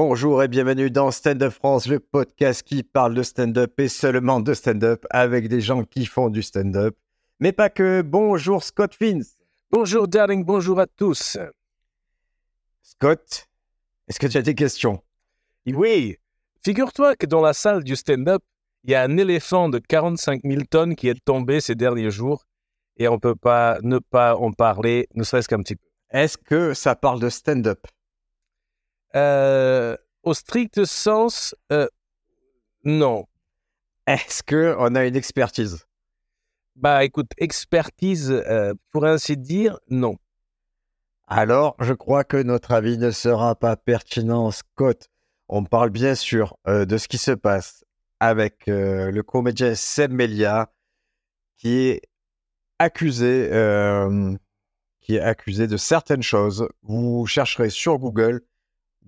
Bonjour et bienvenue dans Stand Up France, le podcast qui parle de stand-up et seulement de stand-up avec des gens qui font du stand-up. Mais pas que. Bonjour Scott Fins. Bonjour Darling, bonjour à tous. Scott, est-ce que tu as des questions? Oui, figure-toi que dans la salle du stand-up, il y a un éléphant de 45 000 tonnes qui est tombé ces derniers jours et on ne peut pas ne pas en parler, ne serait-ce qu'un petit peu. Est-ce que ça parle de stand-up? Euh, au strict sens, euh, non. Est-ce que on a une expertise? Bah écoute, expertise, euh, pour ainsi dire, non. Alors, je crois que notre avis ne sera pas pertinent, Scott. On parle bien sûr euh, de ce qui se passe avec euh, le comédien Seb Melia, qui est accusé, euh, qui est accusé de certaines choses. Vous chercherez sur Google.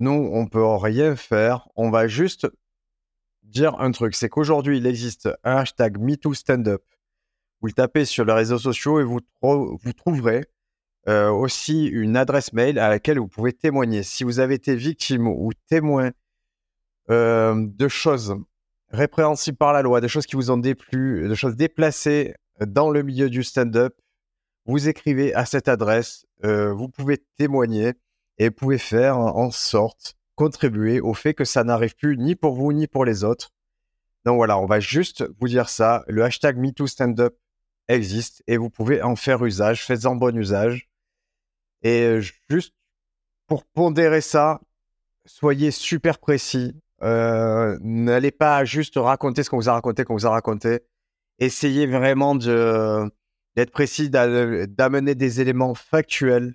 Nous, on peut rien faire. On va juste dire un truc. C'est qu'aujourd'hui, il existe un hashtag MeTooStandUp. Vous le tapez sur les réseaux sociaux et vous, tro- vous trouverez euh, aussi une adresse mail à laquelle vous pouvez témoigner. Si vous avez été victime ou témoin euh, de choses répréhensibles par la loi, des choses qui vous ont déplu, de choses déplacées dans le milieu du stand-up, vous écrivez à cette adresse, euh, vous pouvez témoigner et pouvez faire en sorte, contribuer au fait que ça n'arrive plus ni pour vous ni pour les autres. Donc voilà, on va juste vous dire ça. Le hashtag MeTooStandUp existe et vous pouvez en faire usage. Faites-en bon usage. Et juste pour pondérer ça, soyez super précis. Euh, N'allez pas juste raconter ce qu'on vous a raconté, qu'on vous a raconté. Essayez vraiment d'être précis, d'a- d'amener des éléments factuels,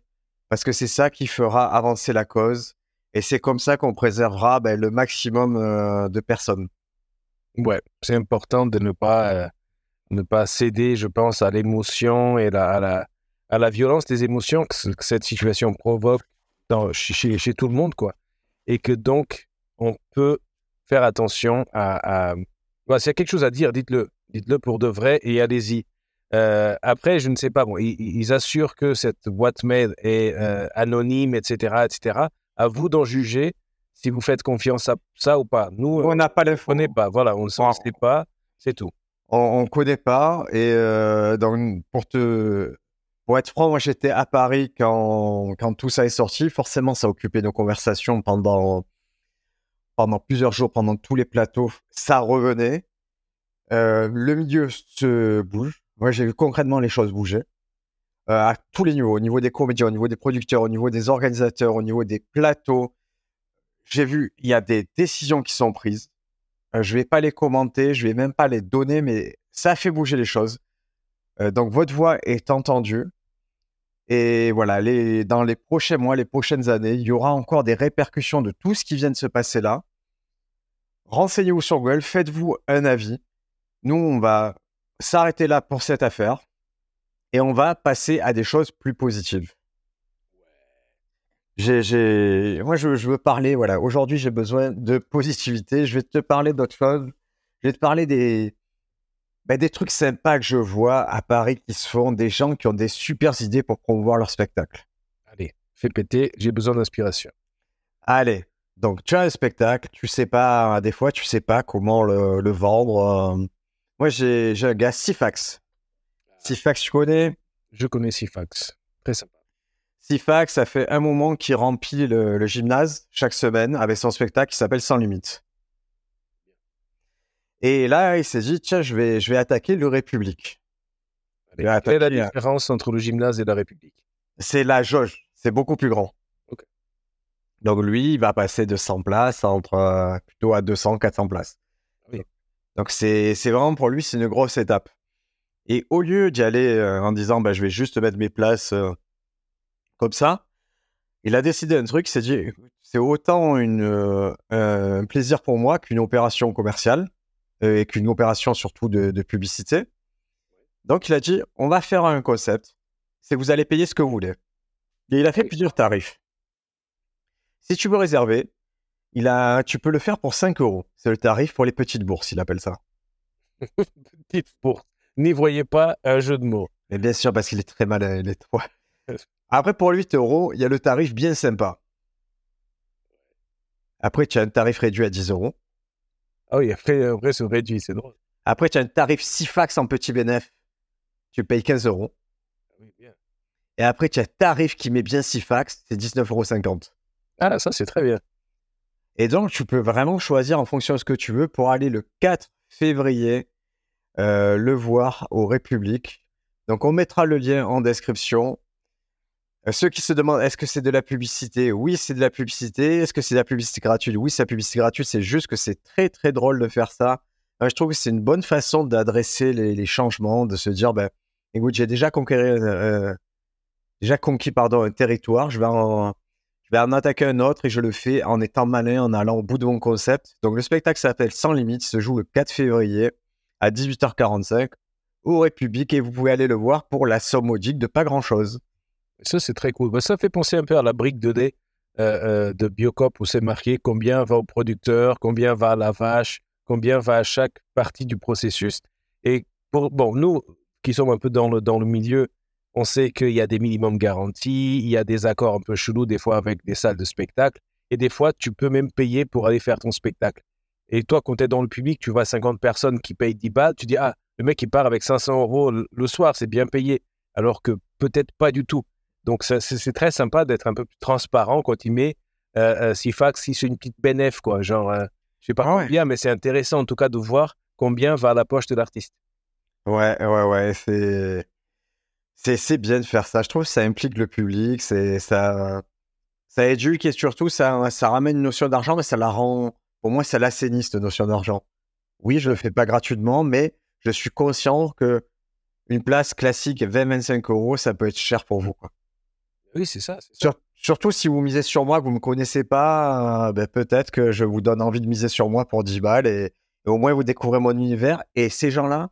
parce que c'est ça qui fera avancer la cause. Et c'est comme ça qu'on préservera ben, le maximum euh, de personnes. Ouais, c'est important de ne pas, euh, ne pas céder, je pense, à l'émotion et à, la, à la violence des émotions que, ce- que cette situation provoque chez, tout le monde, quoi. Et que donc, on peut faire attention à... à... Voilà, S'il y a quelque chose à dire, dites-le. Dites-le pour de vrai et allez-y. Euh, après, je ne sais pas, bon, ils, ils assurent que cette boîte mail est euh, anonyme, etc., etc. À vous d'en juger si vous faites confiance à ça ou pas. Nous, On n'a pas ne l'info. connaît pas. Voilà, on ne Wow. sait pas, c'est tout. on ne connaît pas. Et euh, donc, pour, te, pour être franc, moi j'étais à Paris quand, quand tout ça est sorti. Forcément, ça a occupé nos conversations pendant, pendant plusieurs jours, pendant tous les plateaux. Ça revenait. Le milieu se bouge. Moi, j'ai vu concrètement les choses bouger. Euh, à tous les niveaux, au niveau des comédiens, au niveau des producteurs, au niveau des organisateurs, au niveau des plateaux. J'ai vu, il y a des décisions qui sont prises. Euh, je vais pas les commenter, je vais même pas les donner, mais ça fait bouger les choses. Euh, donc votre voix est entendue. Et voilà, dans les prochains mois, les prochaines années, il y aura encore des répercussions de tout ce qui vient de se passer là. Renseignez-vous sur Google, faites-vous un avis. Nous, on va s'arrêter là pour cette affaire et on va passer à des choses plus positives. J'ai. Moi, je, je veux parler, voilà, aujourd'hui, j'ai besoin de positivité. Je vais te parler d'autres choses. Je vais te parler des, ben, des trucs sympas que je vois à Paris qui se font, des gens qui ont des super idées pour promouvoir leur spectacle. Allez, fais péter, j'ai besoin d'inspiration. Allez, donc tu as un spectacle, tu sais pas, des fois, tu sais pas comment le, le vendre. euh. Moi, j'ai, j'ai un gars, Sifax. Sifax, tu connais? Je connais Sifax. Très sympa. Sifax, ça fait un moment qu'il remplit le, le gymnase chaque semaine avec son spectacle qui s'appelle Sans Limite. Et là, il s'est dit, tiens, je vais, je vais attaquer le République. Allez, quelle est la hein. différence entre le gymnase et la République? C'est la jauge, c'est beaucoup plus grand. Donc lui, il va passer de 100 places à entre euh, plutôt à 200, 400 places. Donc c'est c'est vraiment pour lui, c'est une grosse étape. Et au lieu d'y aller euh, en disant, bah, je vais juste mettre mes places euh, comme ça, il a décidé un truc, il s'est dit, c'est autant une, euh, un plaisir pour moi qu'une opération commerciale et qu'une opération surtout de, de publicité. Donc il a dit, on va faire un concept, c'est vous allez payer ce que vous voulez. Et il a fait plusieurs tarifs. Si tu veux réserver, il a, tu peux le faire pour 5 euros. C'est le tarif pour les petites bourses, il appelle ça. Petite bourse. N'y voyez pas un jeu de mots. Et bien sûr, parce qu'il est très malin. Il est. Après, pour 8 euros, il y a le tarif bien sympa. Après, tu as un tarif réduit à 10 euros. Ah oui, après, après c'est réduit, c'est drôle. Après, tu as un tarif Sifax en petit bénéf. Tu payes 15 euros. Oui, bien. Et après, tu as un tarif qui met bien Sifax, c'est 19,50 euros. Ah, ça, c'est très bien. Et donc, tu peux vraiment choisir en fonction de ce que tu veux pour aller le 4 février euh, le voir au République. Donc, on mettra le lien en description. Euh, ceux qui se demandent est-ce que c'est de la publicité? Oui, c'est de la publicité. Est-ce que c'est de la publicité gratuite? Oui, c'est de la publicité gratuite. C'est juste que c'est très, très drôle de faire ça. Euh, je trouve que c'est une bonne façon d'adresser les, changements, de se dire ben, écoute, j'ai déjà conquis, euh, déjà conquis pardon, un territoire. Je vais en, en attaquer un autre et je le fais en étant malin, en allant au bout de mon concept. Donc le spectacle s'appelle Sans Limite, il se joue le 4 février à 18h45 au République et vous pouvez aller le voir pour la somme modique de pas grand-chose. Ça, c'est très cool. Bah, ça fait penser un peu à la brique 2D euh, euh, de Biocop où c'est marqué combien va au producteur, combien va à la vache, combien va à chaque partie du processus. Et pour, bon, nous qui sommes un peu dans le, dans le milieu, on sait qu'il y a des minimums garantis, il y a des accords un peu chelous des fois avec des salles de spectacle, et des fois tu peux même payer pour aller faire ton spectacle. Et toi, quand tu es dans le public, tu vois 50 personnes qui payent 10 balles, tu dis, ah, le mec il part avec 500 euros le soir, c'est bien payé, alors que peut-être pas du tout. Donc c'est très sympa d'être un peu plus transparent quand il met euh, euh, si fax, si c'est une petite bénéf, quoi, genre, euh, je sais pas ah combien, mais c'est intéressant en tout cas de voir combien va à la poche de l'artiste. Ouais, ouais, ouais, c'est c'est bien de faire ça. Je trouve que ça implique le public, c'est ça, ça éduque et surtout ça, ça ramène une notion d'argent, mais ça la rend, pour moi, ça l'assainit cette notion d'argent. Oui, je le fais pas gratuitement, mais je suis conscient que une place classique 20-25 euros, ça peut être cher pour vous. Quoi. Oui, c'est ça. surtout si vous misez sur moi, que vous me connaissez pas, euh, ben, peut-être que je vous donne envie de miser sur moi pour 10 balles et, et au moins vous découvrez mon univers. Et ces gens-là,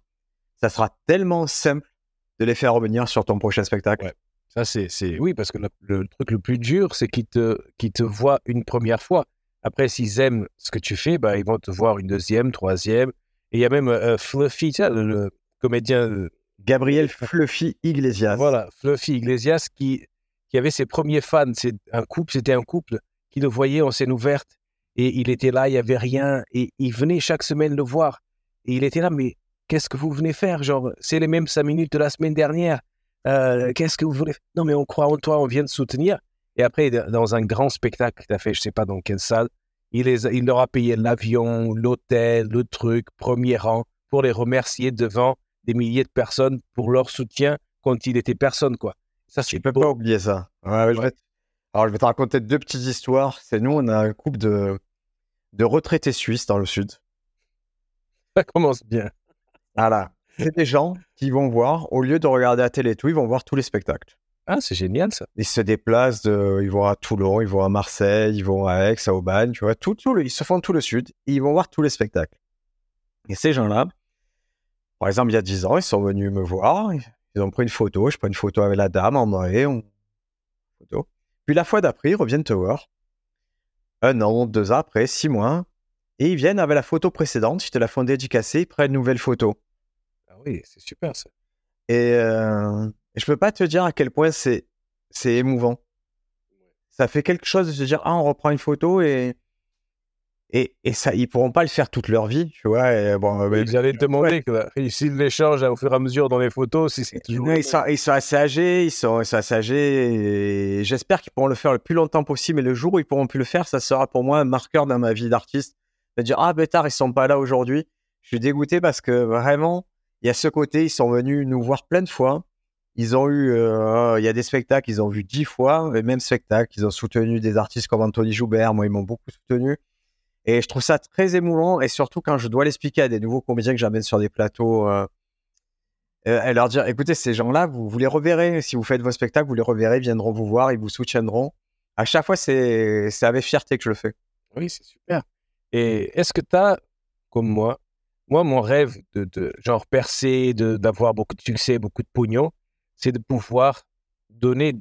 ça sera tellement simple de les faire revenir sur ton prochain spectacle. Ça, c'est, oui, parce que le, truc le plus dur, c'est qu'ils te, qu'ils te voient une première fois. Après, s'ils aiment ce que tu fais, bah, ils vont te voir une deuxième, troisième. Et il y a même euh, Fluffy, tu sais, le, comédien. Euh, Gabriel Fluffy Iglesias. Voilà, Fluffy Iglesias qui, qui avait ses premiers fans. C'est un couple, c'était un couple qui le voyait en scène ouverte. Et il était là, il n'y avait rien. Et il venait chaque semaine le voir. Et il était là, mais Qu'est-ce que vous venez faire? Genre, c'est les mêmes cinq minutes de la semaine dernière. Euh, qu'est-ce que vous voulez? Non, mais on croit en toi, on vient de soutenir. Et après, dans un grand spectacle que tu as fait, je sais pas dans quelle salle, il, les, il leur a payé l'avion, l'hôtel, le truc, premier rang, pour les remercier devant des milliers de personnes pour leur soutien quand il était personne, quoi. Ça, je ne peux pas oublier ça. Alors, je vais te raconter deux petites histoires. C'est nous, on a un couple de, de retraités suisses dans le sud. Ça commence bien. Voilà. C'est des gens qui vont voir, au lieu de regarder la télé et tout, ils vont voir tous les spectacles. Ah, c'est génial ça. Ils se déplacent, de, ils vont à Toulon, ils vont à Marseille, ils vont à Aix, à Aubagne, tu vois, tout, tout ils se font tout le sud, et ils vont voir tous les spectacles. Et ces gens-là, par exemple, il y a 10 ans, ils sont venus me voir, ils ont pris une photo, je prends une photo avec la dame en vrai, on... photo. Puis la fois d'après, ils reviennent te voir. Un an, deux ans après, six mois, et ils viennent avec la photo précédente, ils te la font dédicacer, ils prennent une nouvelle photo. Ah oui, c'est super ça. Et euh, je peux pas te dire à quel point c'est c'est émouvant. Ça fait quelque chose de se dire ah on reprend une photo et et, et ça ils pourront pas le faire toute leur vie, tu vois. Et bon, ils allaient te demander ouais. s'ils l'échangent au fur et à mesure dans les photos, si c'est toujours. ils, sont, ils sont assez âgés, ils sont, ils sont assez âgés et j'espère qu'ils pourront le faire le plus longtemps possible. Et le jour où ils pourront plus le faire, ça sera pour moi un marqueur dans ma vie d'artiste de dire ah bêtard ils sont pas là aujourd'hui. Je suis dégoûté parce que vraiment il y a ce côté ils sont venus nous voir plein de fois. Ils ont eu euh, il y a des spectacles ils ont vu dix fois les mêmes spectacles. Ils ont soutenu des artistes comme Anthony Joubert. Moi ils m'ont beaucoup soutenu. Et je trouve ça très émouvant et surtout quand je dois l'expliquer à des nouveaux comédiens que j'amène sur des plateaux. Euh, euh, et leur dire écoutez ces gens-là vous, vous les reverrez si vous faites vos spectacles vous les reverrez ils viendront vous voir ils vous soutiendront à chaque fois c'est c'est avec fierté que je le fais oui c'est super et est-ce que tu as, comme moi, moi, mon rêve de, de genre percer, d'avoir beaucoup de succès, beaucoup de pognon, c'est de pouvoir donner,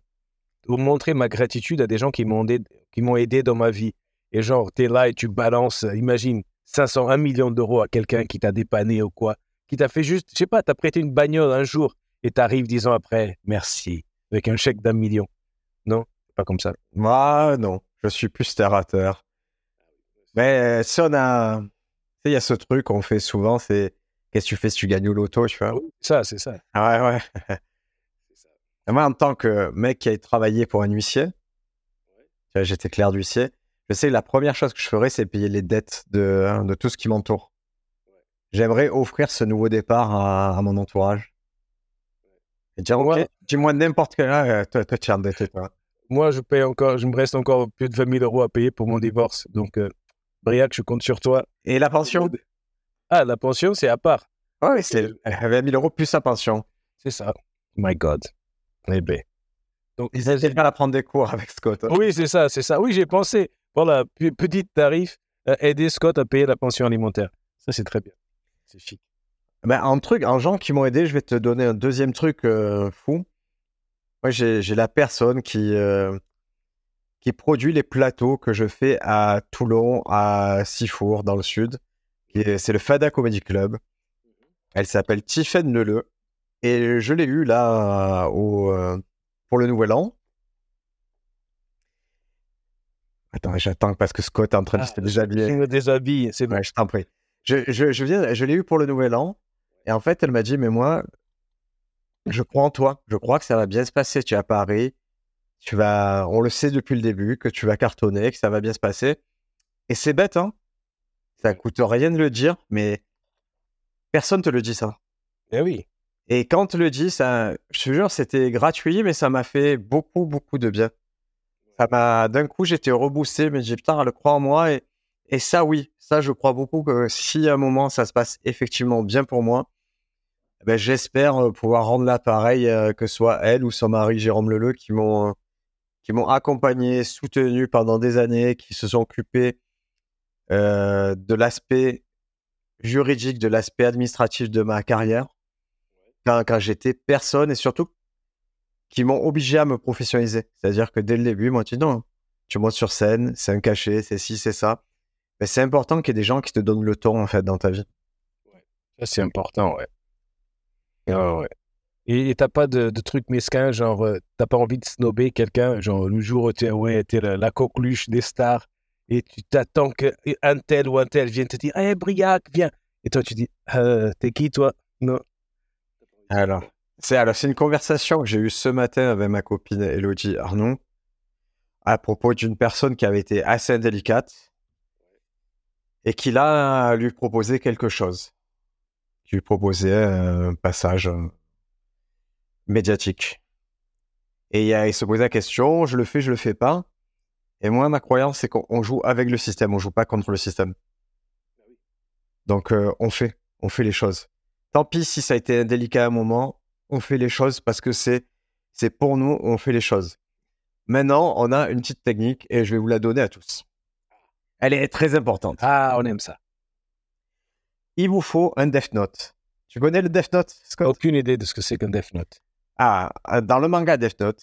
ou montrer ma gratitude à des gens qui m'ont aidé, qui m'ont aidé dans ma vie. Et genre, tu es là et tu balances, imagine, 500, 1 million d'euros à quelqu'un qui t'a dépanné ou quoi, qui t'a fait juste, je sais pas, t'as prêté une bagnole un jour et t'arrives dix ans après, merci, avec un chèque d'un million. Non, pas comme ça. Moi, non, je suis plus terre à terre. Mais si on a. Tu sais, il y a ce truc qu'on fait souvent, c'est qu'est-ce que tu fais si tu gagnes au loto, tu vois? Ça, c'est ça. Ah ouais, ouais. Moi, en tant que mec qui a travaillé pour un huissier, j'étais clair d'huissier, je sais que la première chose que je ferais, c'est payer les dettes de, hein, de tout ce qui m'entoure. J'aimerais offrir ce nouveau départ à, à mon entourage. Et dire, ok, dis-moi n'importe quel. Ah, toi, toi, tu endetté, toi. Moi, je paye encore, je me reste encore plus de 20 000 euros à payer pour mon divorce. Donc, euh, Briac, je compte sur toi. Et la pension Ah, la pension, c'est à part. Oui, c'est 20 000 euros plus sa pension. C'est ça. My God. Eh ben. Donc, ils essaient à prendre des cours avec Scott. Hein. Oui, c'est ça, c'est ça. Oui, j'ai pensé. Voilà, petit tarif, euh, aider Scott à payer la pension alimentaire. Ça, c'est très bien. C'est chic. Ben, un truc, en gens qui m'ont aidé, je vais te donner un deuxième truc euh, fou. Moi, j'ai la personne qui, euh, qui produit les plateaux que je fais à Toulon, à Sifour, dans le sud. C'est le Fada Comedy Club. Elle s'appelle Tiffaine Leleu. Et je l'ai eu là au, euh, pour le Nouvel An. Attends, j'attends parce que Scott est en train de se déshabiller. Je me déshabille, c'est bon. je t'en prie. Je, je, je, viens, je l'ai eu pour le Nouvel An. Et en fait, elle m'a dit, mais moi, je crois en toi. Je crois que ça va bien se passer. Tu es à Paris. Tu vas, on le sait depuis le début, que tu vas cartonner, que ça va bien se passer. Et c'est bête, hein. Ça coûte rien de le dire, mais personne te le dit ça. Eh oui. Et quand on te le dit, ça, je te jure, c'était gratuit, mais ça m'a fait beaucoup, beaucoup de bien. Ça m'a, d'un coup, j'étais reboosté, mais j'ai putain, elle croit en moi. Et, et ça, oui, ça, je crois beaucoup que si à un moment ça se passe effectivement bien pour moi, eh ben, j'espère euh, pouvoir rendre l'appareil, euh, que ce soit elle ou son mari Jérôme Leleu, qui m'ont euh, qui m'ont accompagné, soutenu pendant des années, qui se sont occupés euh, de l'aspect juridique, de l'aspect administratif de ma carrière quand, quand j'étais personne et surtout qui m'ont obligé à me professionnaliser. C'est-à-dire que dès le début, moi, tu dis non, tu montes sur scène, c'est un cachet, c'est ci, c'est ça. Mais c'est important qu'il y ait des gens qui te donnent le ton, en fait, dans ta vie. Ouais. Ça, c'est important, ouais. ouais. Et t'as pas de, de trucs mesquins, genre, euh, t'as pas envie de snober quelqu'un, genre, le jour où t'es ouais, es la, coqueluche des stars, et tu t'attends qu'un tel ou un tel vienne te dire, hé, hey, Briac, viens. Et toi, tu dis, euh, t'es qui, toi? Non. Alors, c'est alors c'est une conversation que j'ai eue ce matin avec ma copine Elodie Arnaud à propos d'une personne qui avait été assez indélicate et qui l'a lui proposé quelque chose. Qui lui proposait un passage médiatique. Et il se posait la question, je le fais, je le fais pas. Et moi, ma croyance, c'est qu'on joue avec le système, on joue pas contre le système. Donc, euh, on fait, on fait les choses. Tant pis si ça a été indélicat à un moment, on fait les choses parce que c'est, c'est pour nous, on fait les choses. Maintenant, on a une petite technique et je vais vous la donner à tous. Elle est très importante. Ah, on aime ça. Il vous faut un Death Note. Tu connais le Death Note, Scott? Aucune idée de ce que c'est qu'un Death Note. Ah, dans le manga Death Note,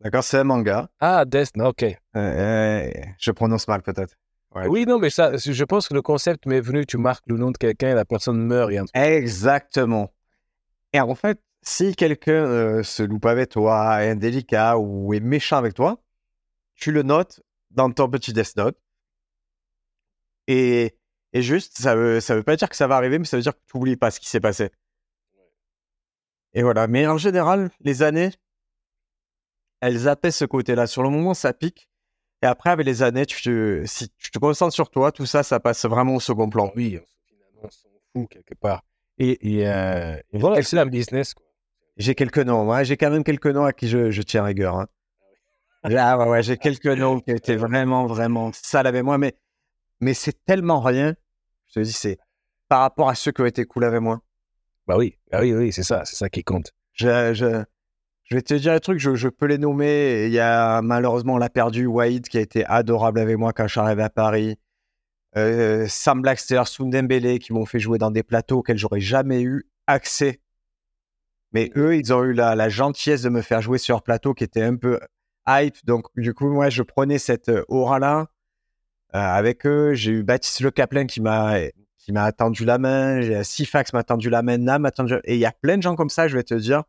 d'accord, c'est un manga. Ah, Death Note, ok. Euh, euh, je prononce mal peut-être. Ouais. Oui, non, mais ça, je pense que le concept m'est venu, tu marques le nom de quelqu'un et la personne meurt. Et un... Exactement. Et en fait, si quelqu'un euh, se loupe avec toi, est indélicat ou est méchant avec toi, tu le notes dans ton petit Death Note. Et, et juste, ça veut, ça veut pas dire que ça va arriver, mais ça veut dire que tu n'oublies pas ce qui s'est passé. Et voilà. Mais en général, les années, elles apaisent ce côté-là. Sur le moment, ça pique. Et après, avec les années, tu te, si tu te concentres sur toi, tout ça, ça passe vraiment au second plan. Oui, finalement, on s'en fout quelque part. Et, et, euh, et voilà, c'est un business. J'ai quelques noms. Ouais, j'ai quand même quelques noms à qui je, je tiens rigueur. Hein. Là, ouais, ouais, j'ai quelques noms qui étaient vraiment, vraiment sales avec moi. Mais, mais c'est tellement rien. Je te dis, c'est par rapport à ceux qui ont été cool avec moi. Bah oui, bah oui, oui, c'est ça, c'est ça qui compte. Je, je, je vais te dire un truc, je, je peux les nommer. Il y a malheureusement, on l'a perdu, Wade, qui a été adorable avec moi quand je suis arrivé à Paris. Euh, Sam Blackster, Sundembele, qui m'ont fait jouer dans des plateaux auxquels j'aurais jamais eu accès. Mais eux, ils ont eu la, la, gentillesse de me faire jouer sur plateau qui était un peu hype. Donc, du coup, moi, je prenais cette aura-là euh, avec eux. J'ai eu Baptiste Le Caplin qui m'a qui m'a attendu la main, Sifax m'a tendu la main, Nam m'a tendu... Et il y a plein de gens comme ça, je vais te dire,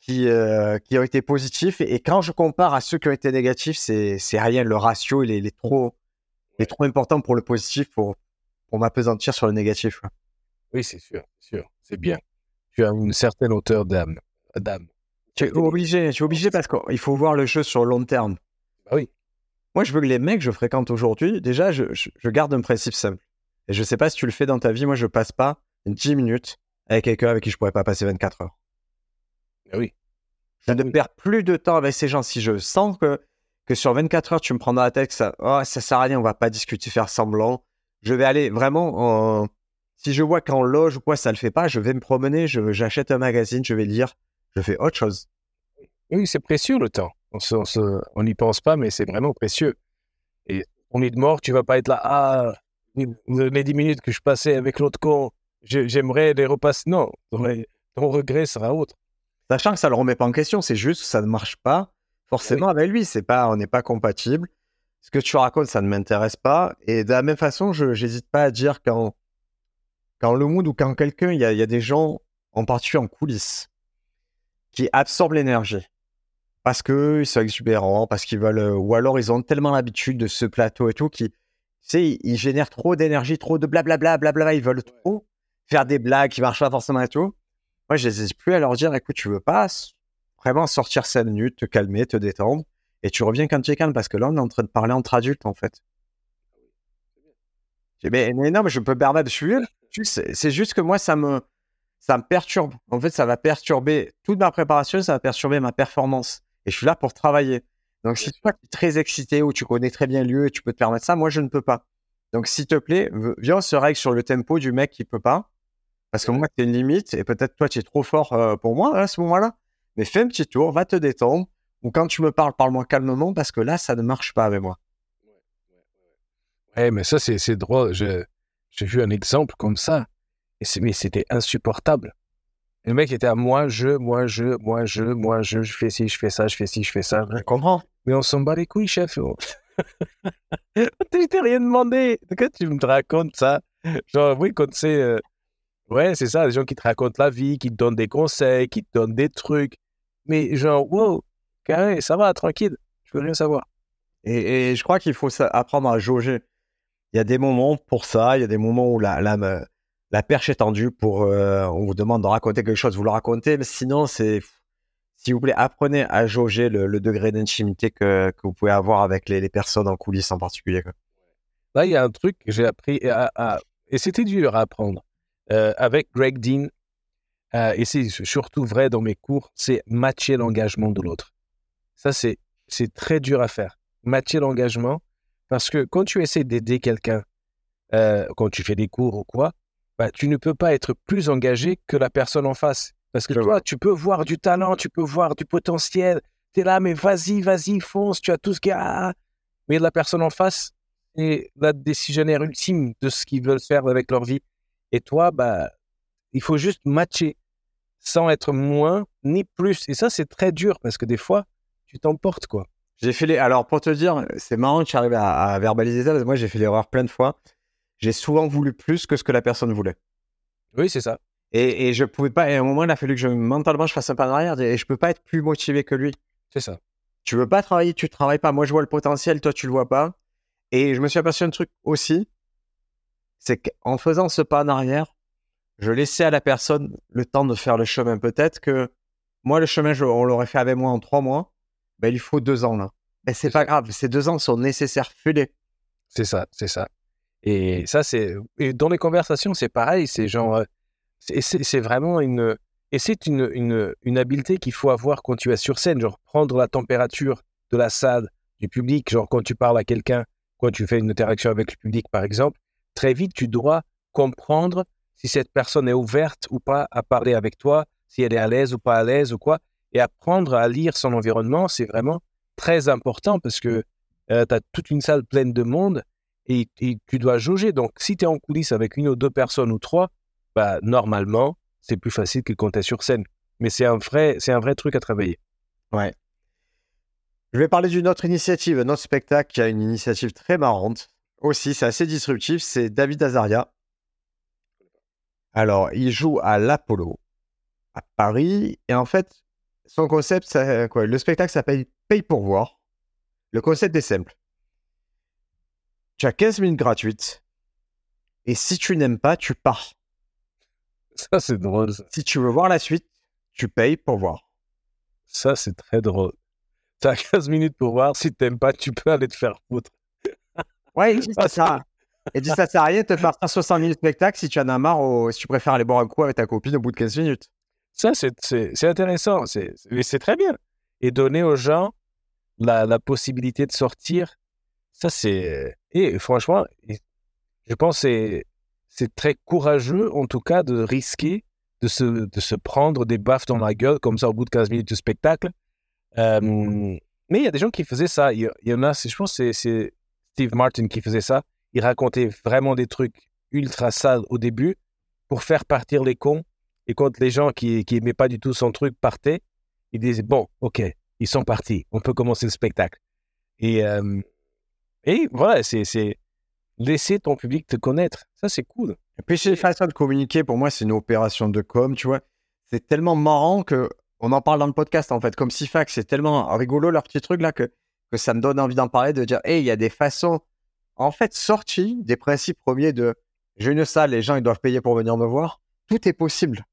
qui, euh, qui ont été positifs. Et, et, quand je compare à ceux qui ont été négatifs, c'est, c'est rien. Le ratio, il est, il est trop, trop important pour le positif, pour, pour m'apesantir sur le négatif. Oui, c'est sûr, sûr. C'est bien. Tu as une certaine hauteur d'âme. d'âme. Tu es obligé, tu es obligé parce qu'il faut voir le jeu sur le long terme. Bah oui. Moi, je veux que les mecs que je fréquente aujourd'hui, déjà, je, je, garde un principe simple. Et je sais pas si tu le fais dans ta vie, moi, je passe pas 10 minutes avec quelqu'un avec qui je pourrais pas passer 24 heures. Bah oui. Je ne perds plus de temps avec ces gens. Si je sens que, que sur 24 heures, tu me prends dans la tête que ça, oh, ça sert à rien, on va pas discuter, faire semblant. Je vais aller vraiment en... Si je vois qu'en loge ou quoi, ça le fait pas, je vais me promener, j'achète un magazine, je vais lire, je fais autre chose. Oui, c'est précieux le temps. On n'y pense pas, mais c'est vraiment précieux. Et on est de mort, tu vas pas être là. Ah, les 10 minutes que je passais avec l'autre con, j'aimerais les repasser. Non, ton regret sera autre. Sachant que ça ne le remet pas en question, c'est juste que ça ne marche pas forcément avec lui. C'est pas, on n'est pas compatible. Ce que tu racontes, ça ne m'intéresse pas. Et de la même façon, je n'hésite pas à dire quand, quand le mood ou quand quelqu'un, il y a, des gens, en particulier en coulisses, qui absorbent l'énergie parce qu'ils sont exubérants, parce qu'ils veulent, ou alors ils ont tellement l'habitude de ce plateau et tout, qui, sais, ils, génèrent trop d'énergie, trop de blablabla, blablabla, ils veulent trop faire des blagues qui marchent pas forcément et tout. Moi, je n'hésite plus à leur dire, écoute, tu veux pas vraiment sortir 5 minutes, te calmer, te détendre, et tu reviens quand tu es calme, parce que là, on est en train de parler entre adultes, en fait. Mais, mais non, mais je peux permettre de suivre. C'est juste que moi, ça me, ça me perturbe. En fait, ça va perturber toute ma préparation, ça va perturber ma performance. Et je suis là pour travailler. Donc, si tu es très excité ou tu connais très bien le lieu et tu peux te permettre ça, moi, je ne peux pas. Donc, s'il te plaît, viens, on se règle sur le tempo du mec qui peut pas. Parce que moi, tu une limite et peut-être toi, tu es trop fort euh, pour moi à ce moment-là. Mais fais un petit tour, va te détendre. Ou quand tu me parles, parle-moi calmement parce que là, ça ne marche pas avec moi. Ouais, mais ça, c'est drôle. J'ai vu un exemple comme ça. Et mais c'était insupportable. Le mec était à moi, je, moi, je, moi, je, moi, je, je fais ci, je fais ça, je fais ci, je fais ça. Je comprends. Mais on s'en bat les couilles, chef. Je t'ai rien demandé. Pourquoi tu me racontes ça? Genre, oui, quand c'est. Euh, Ouais, c'est ça, des gens qui te racontent la vie, qui te donnent des conseils, qui te donnent des trucs. Mais genre, wow, carré, ça va, tranquille, je veux rien savoir. Et, je crois qu'il faut apprendre à jauger. Il y a des moments pour ça, il y a des moments où la, la, la perche est tendue pour. Euh, on vous demande de raconter quelque chose, vous le racontez, mais sinon, c'est. S'il vous plaît, apprenez à jauger le, degré d'intimité que, vous pouvez avoir avec les, personnes en coulisses en particulier. Là, il y a un truc que j'ai appris et c'était dur à apprendre. Euh, avec Greg Dean, euh, et c'est surtout vrai dans mes cours, c'est matcher l'engagement de l'autre. Ça, c'est, c'est très dur à faire. Matcher l'engagement, parce que quand tu essaies d'aider quelqu'un, quand tu fais des cours ou quoi, bah, tu ne peux pas être plus engagé que la personne en face. Parce que toi, tu peux voir du talent, tu peux voir du potentiel. Tu es là, mais vas-y, vas-y, fonce, tu as tout ce qu'il y a. Mais la personne en face est la décisionnaire ultime de ce qu'ils veulent faire avec leur vie. Et toi, bah, il faut juste matcher sans être moins ni plus. Et ça, c'est très dur parce que des fois, tu t'emportes, quoi. J'ai fait les. Alors, pour te dire, c'est marrant que tu arrives à, verbaliser ça parce que moi, j'ai fait l'erreur plein de fois. J'ai souvent voulu plus que ce que la personne voulait. Oui, c'est ça. Et, et je pouvais pas. Et à un moment, il a fallu que je, mentalement, je fasse un pas en arrière et je peux pas être plus motivé que lui. C'est ça. Tu veux pas travailler, tu travailles pas. Moi, je vois le potentiel, toi, tu le vois pas. Et je me suis aperçu un truc aussi, c'est qu'en faisant ce pas en arrière, je laissais à la personne le temps de faire le chemin. Peut-être que moi, le chemin, on l'aurait fait avec moi en trois mois. Ben, il faut deux ans là. Mais c'est pas grave, ces deux ans sont nécessaires. Fais-les. C'est ça, c'est ça. Et ça, c'est. dans les conversations, c'est pareil. C'est genre. Euh, c'est vraiment une. Et c'est une, une, une habileté qu'il faut avoir quand tu es sur scène. Genre, prendre la température de la salle, du public. Genre, quand tu parles à quelqu'un, quand tu fais une interaction avec le public, par exemple très vite, tu dois comprendre si cette personne est ouverte ou pas à parler avec toi, si elle est à l'aise ou pas à l'aise ou quoi. Et apprendre à lire son environnement, c'est vraiment très important parce que euh, tu as toute une salle pleine de monde et, tu dois jauger. Donc, si tu es en coulisses avec une ou deux personnes ou trois, bah, normalement, c'est plus facile que quand tu es sur scène. Mais c'est un, vrai, c'est un vrai truc à travailler. Ouais. Je vais parler d'une autre initiative, un autre spectacle qui a une initiative très marrante aussi, c'est assez disruptif, c'est David Azaria. Alors, il joue à l'Apollo, à Paris, et en fait, son concept, quoi Le spectacle s'appelle Paye pour voir. Le concept est simple. Tu as 15 minutes gratuites. Et si tu n'aimes pas, tu pars. Ça, c'est drôle. Ça, Si tu veux voir la suite, tu payes pour voir. Ça, c'est très drôle. Tu as 15 minutes pour voir. Si t'aimes pas, tu peux aller te faire foutre. Ouais, dit ça, il dit ça sert à rien de te faire 60 minutes de spectacle si tu en as marre ou si tu préfères aller boire un coup avec ta copine au bout de 15 minutes. Ça, c'est- intéressant. C'est très bien. Et donner aux gens la, la possibilité de sortir, ça, c'est. Et franchement, je pense que c'est- très courageux, en tout cas, de risquer de se, de se prendre des baffes dans la gueule comme ça au bout de 15 minutes de spectacle. Euh, mais il y a des gens qui faisaient ça. Il y, en a, je pense c'est- Steve Martin qui faisait ça. Il racontait vraiment des trucs ultra sales au début pour faire partir les cons. Et quand les gens qui n'aimaient pas du tout son truc partaient, il disait Bon, ok, ils sont partis, on peut commencer le spectacle. Et, euh, et voilà, c'est laisser ton public te connaître. Ça, c'est cool. Et puis, c'est une façon de communiquer. Pour moi, c'est une opération de com, tu vois. C'est tellement marrant que on en parle dans le podcast, en fait. Comme Sifax, c'est tellement rigolo, leur petit truc là, que, que ça me donne envie d'en parler, de dire, hey, il y a des façons, en fait, sorties des principes premiers de j'ai une salle, les gens, ils doivent payer pour venir me voir. Tout est possible.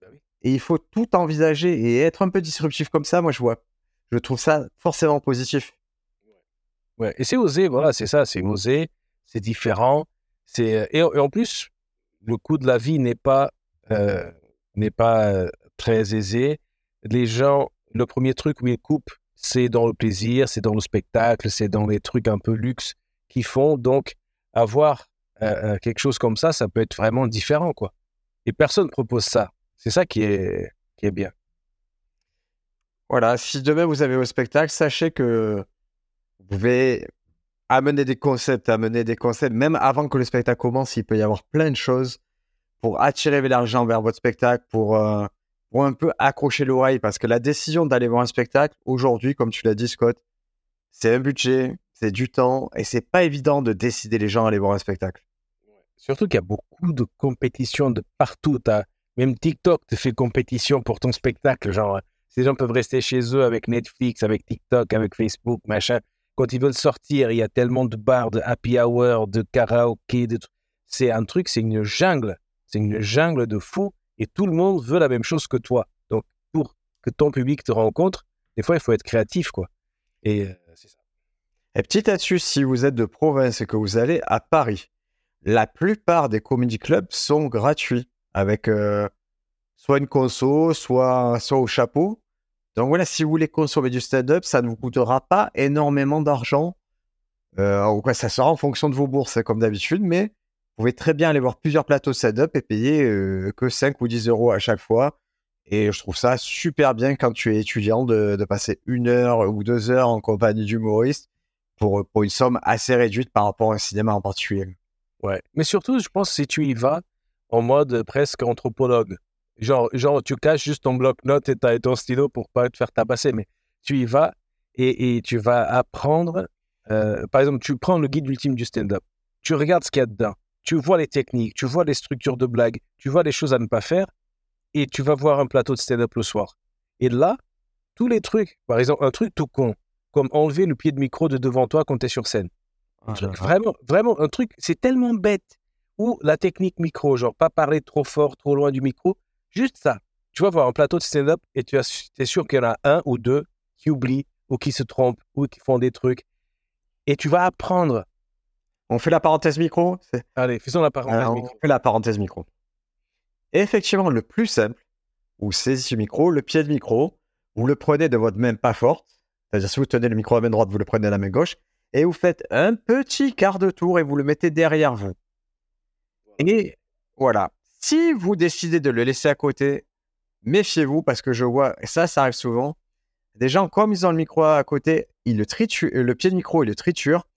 Bah. Et il faut tout envisager et être un peu disruptif comme ça, moi, je vois. Je trouve ça forcément positif. Ouais. Et c'est osé, voilà, c'est ça, c'est osé, c'est différent. Euh, et, en plus, le coût de la vie n'est pas euh, pas euh, très aisé. Les gens, le premier truc où ils coupent, c'est dans le plaisir, c'est dans le spectacle, c'est dans les trucs un peu luxe qu'ils font. Donc, avoir quelque chose comme ça, ça peut être vraiment différent, quoi. Et personne propose ça. C'est ça qui est qui est bien. Voilà, si demain vous avez au spectacle, sachez que vous pouvez amener des concepts, amener des concepts, même avant que le spectacle commence, il peut y avoir plein de choses pour attirer l'argent vers votre spectacle, pour, euh, un peu accrocher l'oreille, parce que la décision d'aller voir un spectacle, aujourd'hui, comme tu l'as dit, Scott, c'est un budget, c'est du temps, et c'est pas évident de décider les gens à aller voir un spectacle. Surtout qu'il y a beaucoup de compétitions de partout. T'as- même TikTok te fait compétition pour ton spectacle. Genre, ces gens peuvent rester chez eux avec Netflix, avec TikTok, avec Facebook, machin. Quand ils veulent sortir, il y a tellement de bars, de happy hour, de karaoké. De... C'est un truc, c'est une jungle. C'est une jungle de fous et tout le monde veut la même chose que toi. Donc, pour que ton public te rencontre, des fois, il faut être créatif, quoi. Et euh, c'est ça. Et petite astuce, si vous êtes de province et que vous allez à Paris, la plupart des comedy clubs sont gratuits avec euh, soit une conso, soit, soit au chapeau. Donc voilà, si vous voulez consommer du stand-up, ça ne vous coûtera pas énormément d'argent. Euh, ça sera en fonction de vos bourses, comme d'habitude, mais vous pouvez très bien aller voir plusieurs plateaux stand-up et payer euh, que 5 ou 10 euros à chaque fois. Et je trouve ça super bien quand tu es étudiant de, de passer une heure ou deux heures en compagnie d'humoristes pour, pour une somme assez réduite par rapport à un cinéma en particulier. Ouais. Mais surtout, je pense que si tu y vas en mode presque anthropologue, genre, genre tu caches juste ton bloc-notes et, et ton stylo pour pas te faire tabasser, mais tu y vas et, et tu vas apprendre. euh, par exemple, tu prends le guide ultime du stand-up, tu regardes ce qu'il y a dedans, tu vois les techniques, tu vois les structures de blagues, tu vois les choses à ne pas faire et tu vas voir un plateau de stand-up le soir. Et là, tous les trucs, par exemple, un truc tout con, comme enlever le pied de micro de devant toi quand tu es sur scène. Truc Vraiment, vraiment, un truc, c'est tellement bête. Ou la technique micro, genre pas parler trop fort, trop loin du micro. Juste ça. Tu vas voir un plateau de stand-up et tu es sûr qu'il y en a un ou deux qui oublient ou qui se trompent ou qui font des trucs. Et tu vas apprendre. On fait la parenthèse micro Allez, faisons la parenthèse Alors, micro. on fait la parenthèse micro. Et effectivement, le plus simple, vous saisissez le micro, le pied de micro, vous le prenez de votre main pas forte, c'est-à-dire si vous tenez le micro à la main droite, vous le prenez à la main gauche, et vous faites un petit quart de tour et vous le mettez derrière vous. Et voilà. Si vous décidez de le laisser à côté, méfiez-vous parce que je vois, et ça, ça arrive souvent, des gens, comme ils ont le micro à côté, ils le, triturent, le pied de micro, ils le triturent,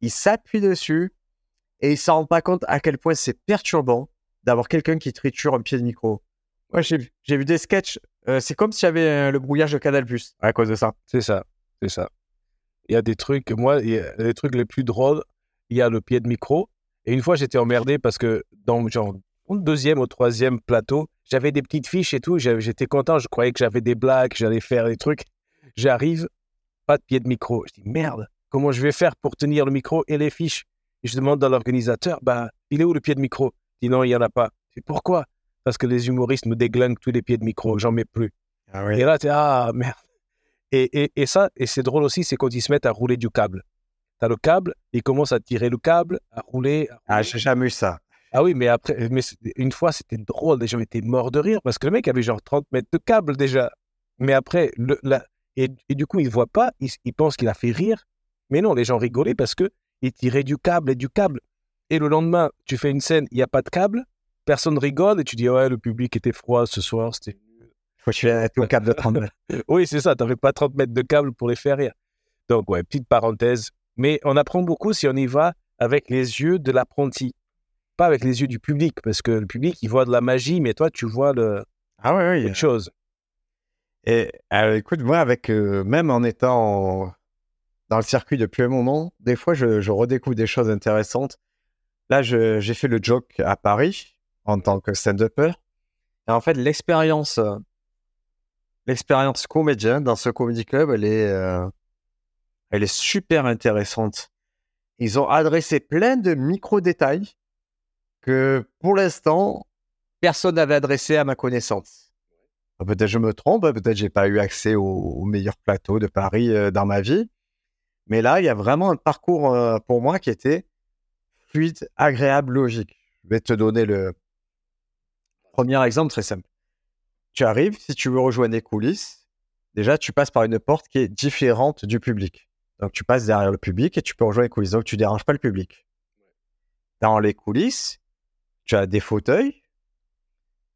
ils s'appuient dessus et ils ne s'en rendent pas compte à quel point c'est perturbant d'avoir quelqu'un qui triture un pied de micro. Moi, j'ai vu- des sketchs, euh, c'est comme s'il y avait euh, le brouillage de Canal Plus à cause de ça. C'est ça, c'est ça. Il y a des trucs, moi, les trucs les plus drôles, il y a le pied de micro. Et une fois, j'étais emmerdé parce que dans genre, deuxième ou troisième plateau, j'avais des petites fiches et tout. J'étais content, je croyais que j'avais des blagues, j'allais faire des trucs. J'arrive, pas de pied de micro. Je dis merde, comment je vais faire pour tenir le micro et les fiches? Et je demande à l'organisateur, bah, il est où le pied de micro? Il dit non, il n'y en a pas. C'est pourquoi? Parce que les humoristes me déglinguent tous les pieds de micro, j'en mets plus. Ah oui. Et là, tu ah merde. Et, et, et ça, et c'est drôle aussi, c'est quand ils se mettent à rouler du câble. Tu as le câble, ils commencent à tirer le câble, à rouler. à Ah, rouler. j'ai jamais eu ça. Ah oui, mais après, mais une fois, c'était drôle. Les gens étaient morts de rire parce que le mec avait genre 30 mètres de câble déjà. Mais après, le, la- et, et du coup, il ne voit pas, il, il pense qu'il a fait rire. Mais non, les gens rigolaient parce que il tirait du câble et du câble. Et le lendemain, tu fais une scène, il n'y a pas de câble, personne rigole et tu dis, ouais, le public était froid ce soir. C'était... Faut que tu aies le câble de 30 mètres. Oui, c'est ça, tu n'avais pas 30 mètres de câble pour les faire rire. Donc, ouais, petite parenthèse. Mais on apprend beaucoup si on y va avec les yeux de l'apprenti, pas avec les yeux du public, parce que le public, il voit de la magie, mais toi, tu vois le, Ah oui, oui. autre chose. Et euh, écoute, moi, avec euh, même en étant dans le circuit depuis un moment, des fois, je, je redécouvre des choses intéressantes. Là, j'ai fait le joke à Paris en tant que stand-upper. Et en fait, l'expérience, euh, l'expérience comédien dans ce comedy club, elle est, euh, elle est super intéressante. Ils ont adressé plein de micro-détails que, pour l'instant, personne n'avait adressé à ma connaissance. Ah, Peut-être je me trompe, hein, peut-être j'ai pas eu accès au, au meilleur plateau de Paris euh, dans ma vie. Mais là, il y a vraiment un parcours euh, pour moi qui était fluide, agréable, logique. Je vais te donner le premier exemple très simple. Tu arrives, si tu veux rejoindre les coulisses, déjà tu passes par une porte qui est différente du public. Donc tu passes derrière le public et tu peux rejoindre les coulisses. Donc tu déranges pas le public. Dans les coulisses, tu as des fauteuils,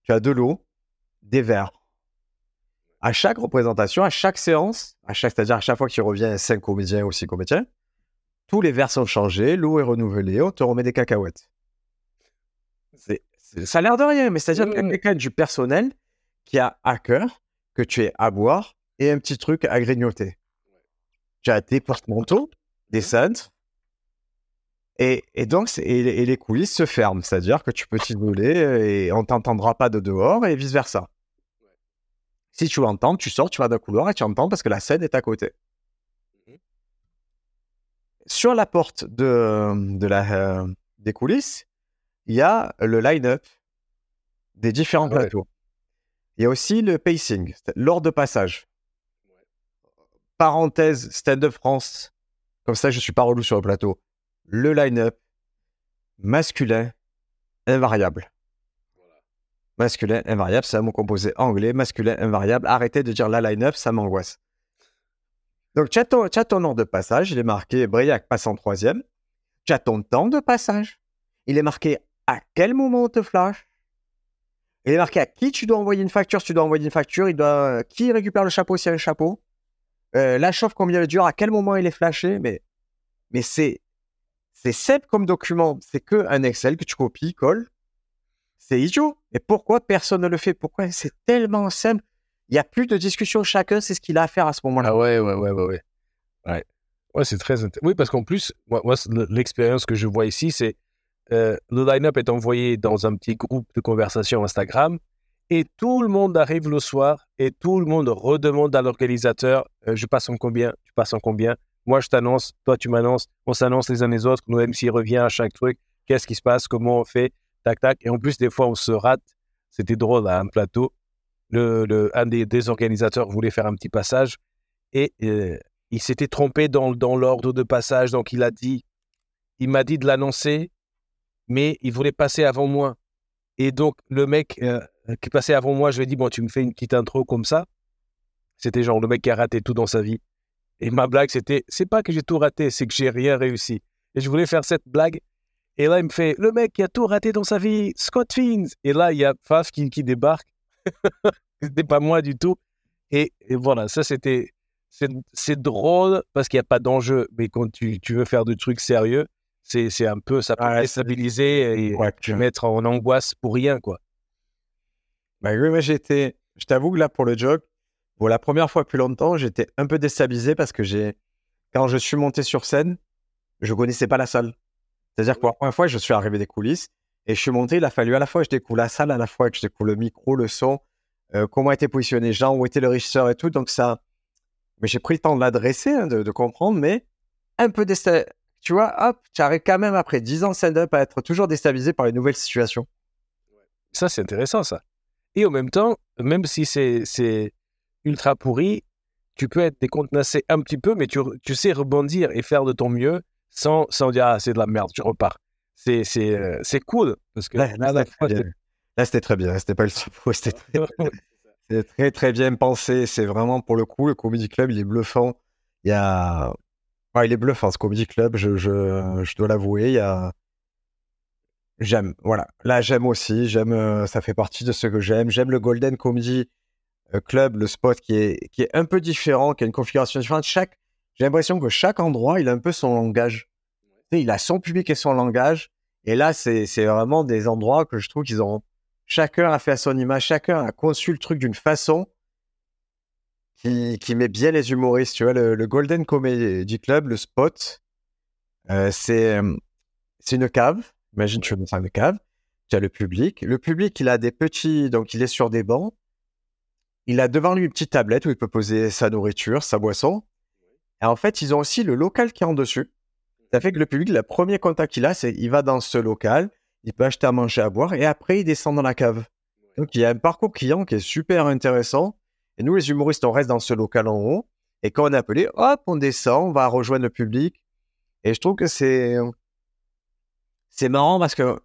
tu as de l'eau, des verres. À chaque représentation, à chaque séance, à chaque, c'est-à-dire à chaque fois qu'il revient cinq comédiens ou six comédiens, tous les verres sont changés, l'eau est renouvelée, on te remet des cacahuètes. C'est, c'est- ça a l'air de rien, mais c'est-à-dire qu'il y a ouais. quelqu'un du personnel qui a à cœur que tu aies à boire et un petit truc à grignoter. Tu as des porte-manteaux, des cintres, et, et donc, et, et les coulisses se ferment, c'est-à-dire que tu peux t'isoler et on t'entendra pas de dehors et vice-versa. Si tu entends, tu sors, tu vas dans le couloir et tu entends parce que la scène est à côté. Mhm. Sur la porte de, de la, euh, des coulisses, il y a le line-up des différents Ah ouais. plateaux. Il y a aussi le pacing, l'ordre de passage. Parenthèse, Stand-up France, comme ça je suis pas relou sur le plateau. Le line-up masculin invariable. Masculin invariable, c'est un mot composé anglais, masculin invariable. Arrêtez de dire la line-up, ça m'angoisse. Donc, tu as, ton, tu as ton ordre de passage, il est marqué Briac passe en troisième. Tu as ton temps de passage. Il est marqué à quel moment on te flash? Il est marqué à qui tu dois envoyer une facture. Si tu dois envoyer une facture, il doit, qui récupère le chapeau s'il y a un chapeau? Euh, la chauffe, combien elle dure, à quel moment il est flashé. Mais, mais c'est, c'est simple comme document. C'est que un Excel que tu copies, colles. C'est idiot. Et pourquoi personne ne le fait? Pourquoi? C'est tellement simple Il n'y a plus de discussion. Chacun sait ce qu'il a à faire à ce moment-là. Ah ouais, ouais, ouais, ouais, ouais. Ouais, ouais c'est très intéressant. Oui, parce qu'en plus, moi, moi, c'est le- l'expérience que je vois ici, c'est euh, le line-up est envoyé dans un petit groupe de conversation Instagram et tout le monde arrive le soir et tout le monde redemande à l'organisateur euh, je passe en combien Tu passes en combien? Moi, je t'annonce, toi, tu m'annonces, on s'annonce les uns les autres, nos MC revient à chaque truc, qu'est-ce qui se passe, comment on fait, tac, tac. Et en plus, des fois, on se rate. C'était drôle à un plateau. Le, un des, des organisateurs voulait faire un petit passage et euh, il s'était trompé dans, dans l'ordre de passage. Donc, il a dit, il m'a dit de l'annoncer, mais il voulait passer avant moi. Et donc, le mec euh, qui passait avant moi, je lui ai dit, bon, tu me fais une petite intro comme ça. C'était genre le mec qui a raté tout dans sa vie. Et ma blague, c'était, c'est pas que j'ai tout raté, c'est que j'ai rien réussi. Et je voulais faire cette blague. Et là, il me fait, le mec qui a tout raté dans sa vie, Scott Fins. Et là, il y a Faf qui, qui débarque. c'était pas moi du tout. Et, et voilà, ça, c'était, c'est, drôle parce qu'il n'y a pas d'enjeu. Mais quand tu, tu veux faire du truc sérieux, c'est, c'est un peu, ça peut Ouais, déstabiliser et Ouais, te mettre en angoisse pour rien, quoi. Bah oui, moi j'étais, je t'avoue que là pour le jog, pour la première fois depuis longtemps, j'étais un peu déstabilisé parce que j'ai, quand je suis monté sur scène, je connaissais pas la salle. C'est-à-dire que pour la première fois, je suis arrivé des coulisses et je suis monté, il a fallu à la fois que je découvre la salle, à la fois que je découvre le micro, le son, euh, comment étaient positionnés les gens, où était le régisseur et tout. Donc ça, mais j'ai pris le temps de l'adresser, hein, de, de comprendre, mais un peu déstabilisé. tu vois, hop, tu arrives quand même après 10 ans de stand-up à être toujours déstabilisé par les nouvelles situations. Ça, c'est intéressant, ça. Et en même temps, même si c'est ultra pourri, tu peux être décontenancé un petit peu, mais tu, tu sais rebondir et faire de ton mieux sans, sans dire ah, c'est de la merde, tu repars. C'est euh, cool. Parce que là, c'était très bien. C'était pas le c'était très, très, très bien pensé. C'est vraiment pour le coup, le Comedy Club, il est bluffant. Il y a. il est bluffant ce Comedy Club, je, je, je dois l'avouer. Il y a. J'aime, voilà. Là, j'aime aussi. J'aime, euh, ça fait partie de ce que j'aime. J'aime le Golden Comedy club, le spot qui est, qui est un peu différent, qui a une configuration différente. Chaque, j'ai l'impression que chaque endroit, il a un peu son langage. il a son public et son langage. Et là, c'est, vraiment des endroits que je trouve qu'ils ont. Chacun a fait à son image, chacun a conçu le truc d'une façon qui, qui met bien les humoristes. Tu vois, le, Golden Comedy Club, le spot, euh, c'est, c'est une cave. Imagine, tu es dans une cave. Tu as le public. Le public, il a des petits, donc il est sur des bancs. Il a devant lui une petite tablette où il peut poser sa nourriture, sa boisson. Et en fait, ils ont aussi le local qui est en dessus. Ça fait que le public, le premier contact qu'il a, c'est il va dans ce local, il peut acheter à manger, à boire, et après, il descend dans la cave. Donc, il y a un parcours client qui est super intéressant. Et nous, les humoristes, on reste dans ce local en haut. Et quand on est appelé, hop, on descend, on va rejoindre le public. Et je trouve que c'est, c'est marrant parce que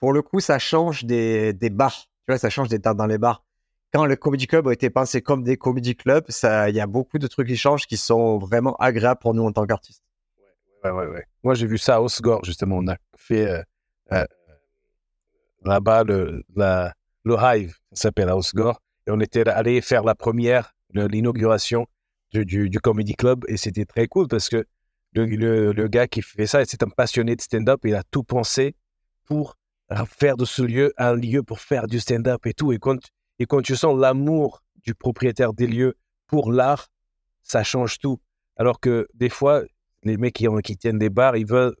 pour le coup, ça change des, des bars. Tu vois, ça change des tables dans les bars quand le comedy club a été pensé comme des comedy clubs, il y a beaucoup de trucs qui changent qui sont vraiment agréables pour nous en tant qu'artistes. Ouais, ouais, ouais. Moi, j'ai vu ça à Osgore, justement. On a fait euh, euh, là-bas le, le Hive, ça s'appelle à Osgore. Et on était allé faire la première, l'inauguration du, du, du, comedy club. Et c'était très cool parce que le, le, le, gars qui fait ça, c'est un passionné de stand-up. Il a tout pensé pour faire de ce lieu un lieu pour faire du stand-up et tout. Et quand et quand tu sens l'amour du propriétaire des lieux pour l'art, ça change tout. Alors que des fois, les mecs qui, qui tiennent des bars, ils veulent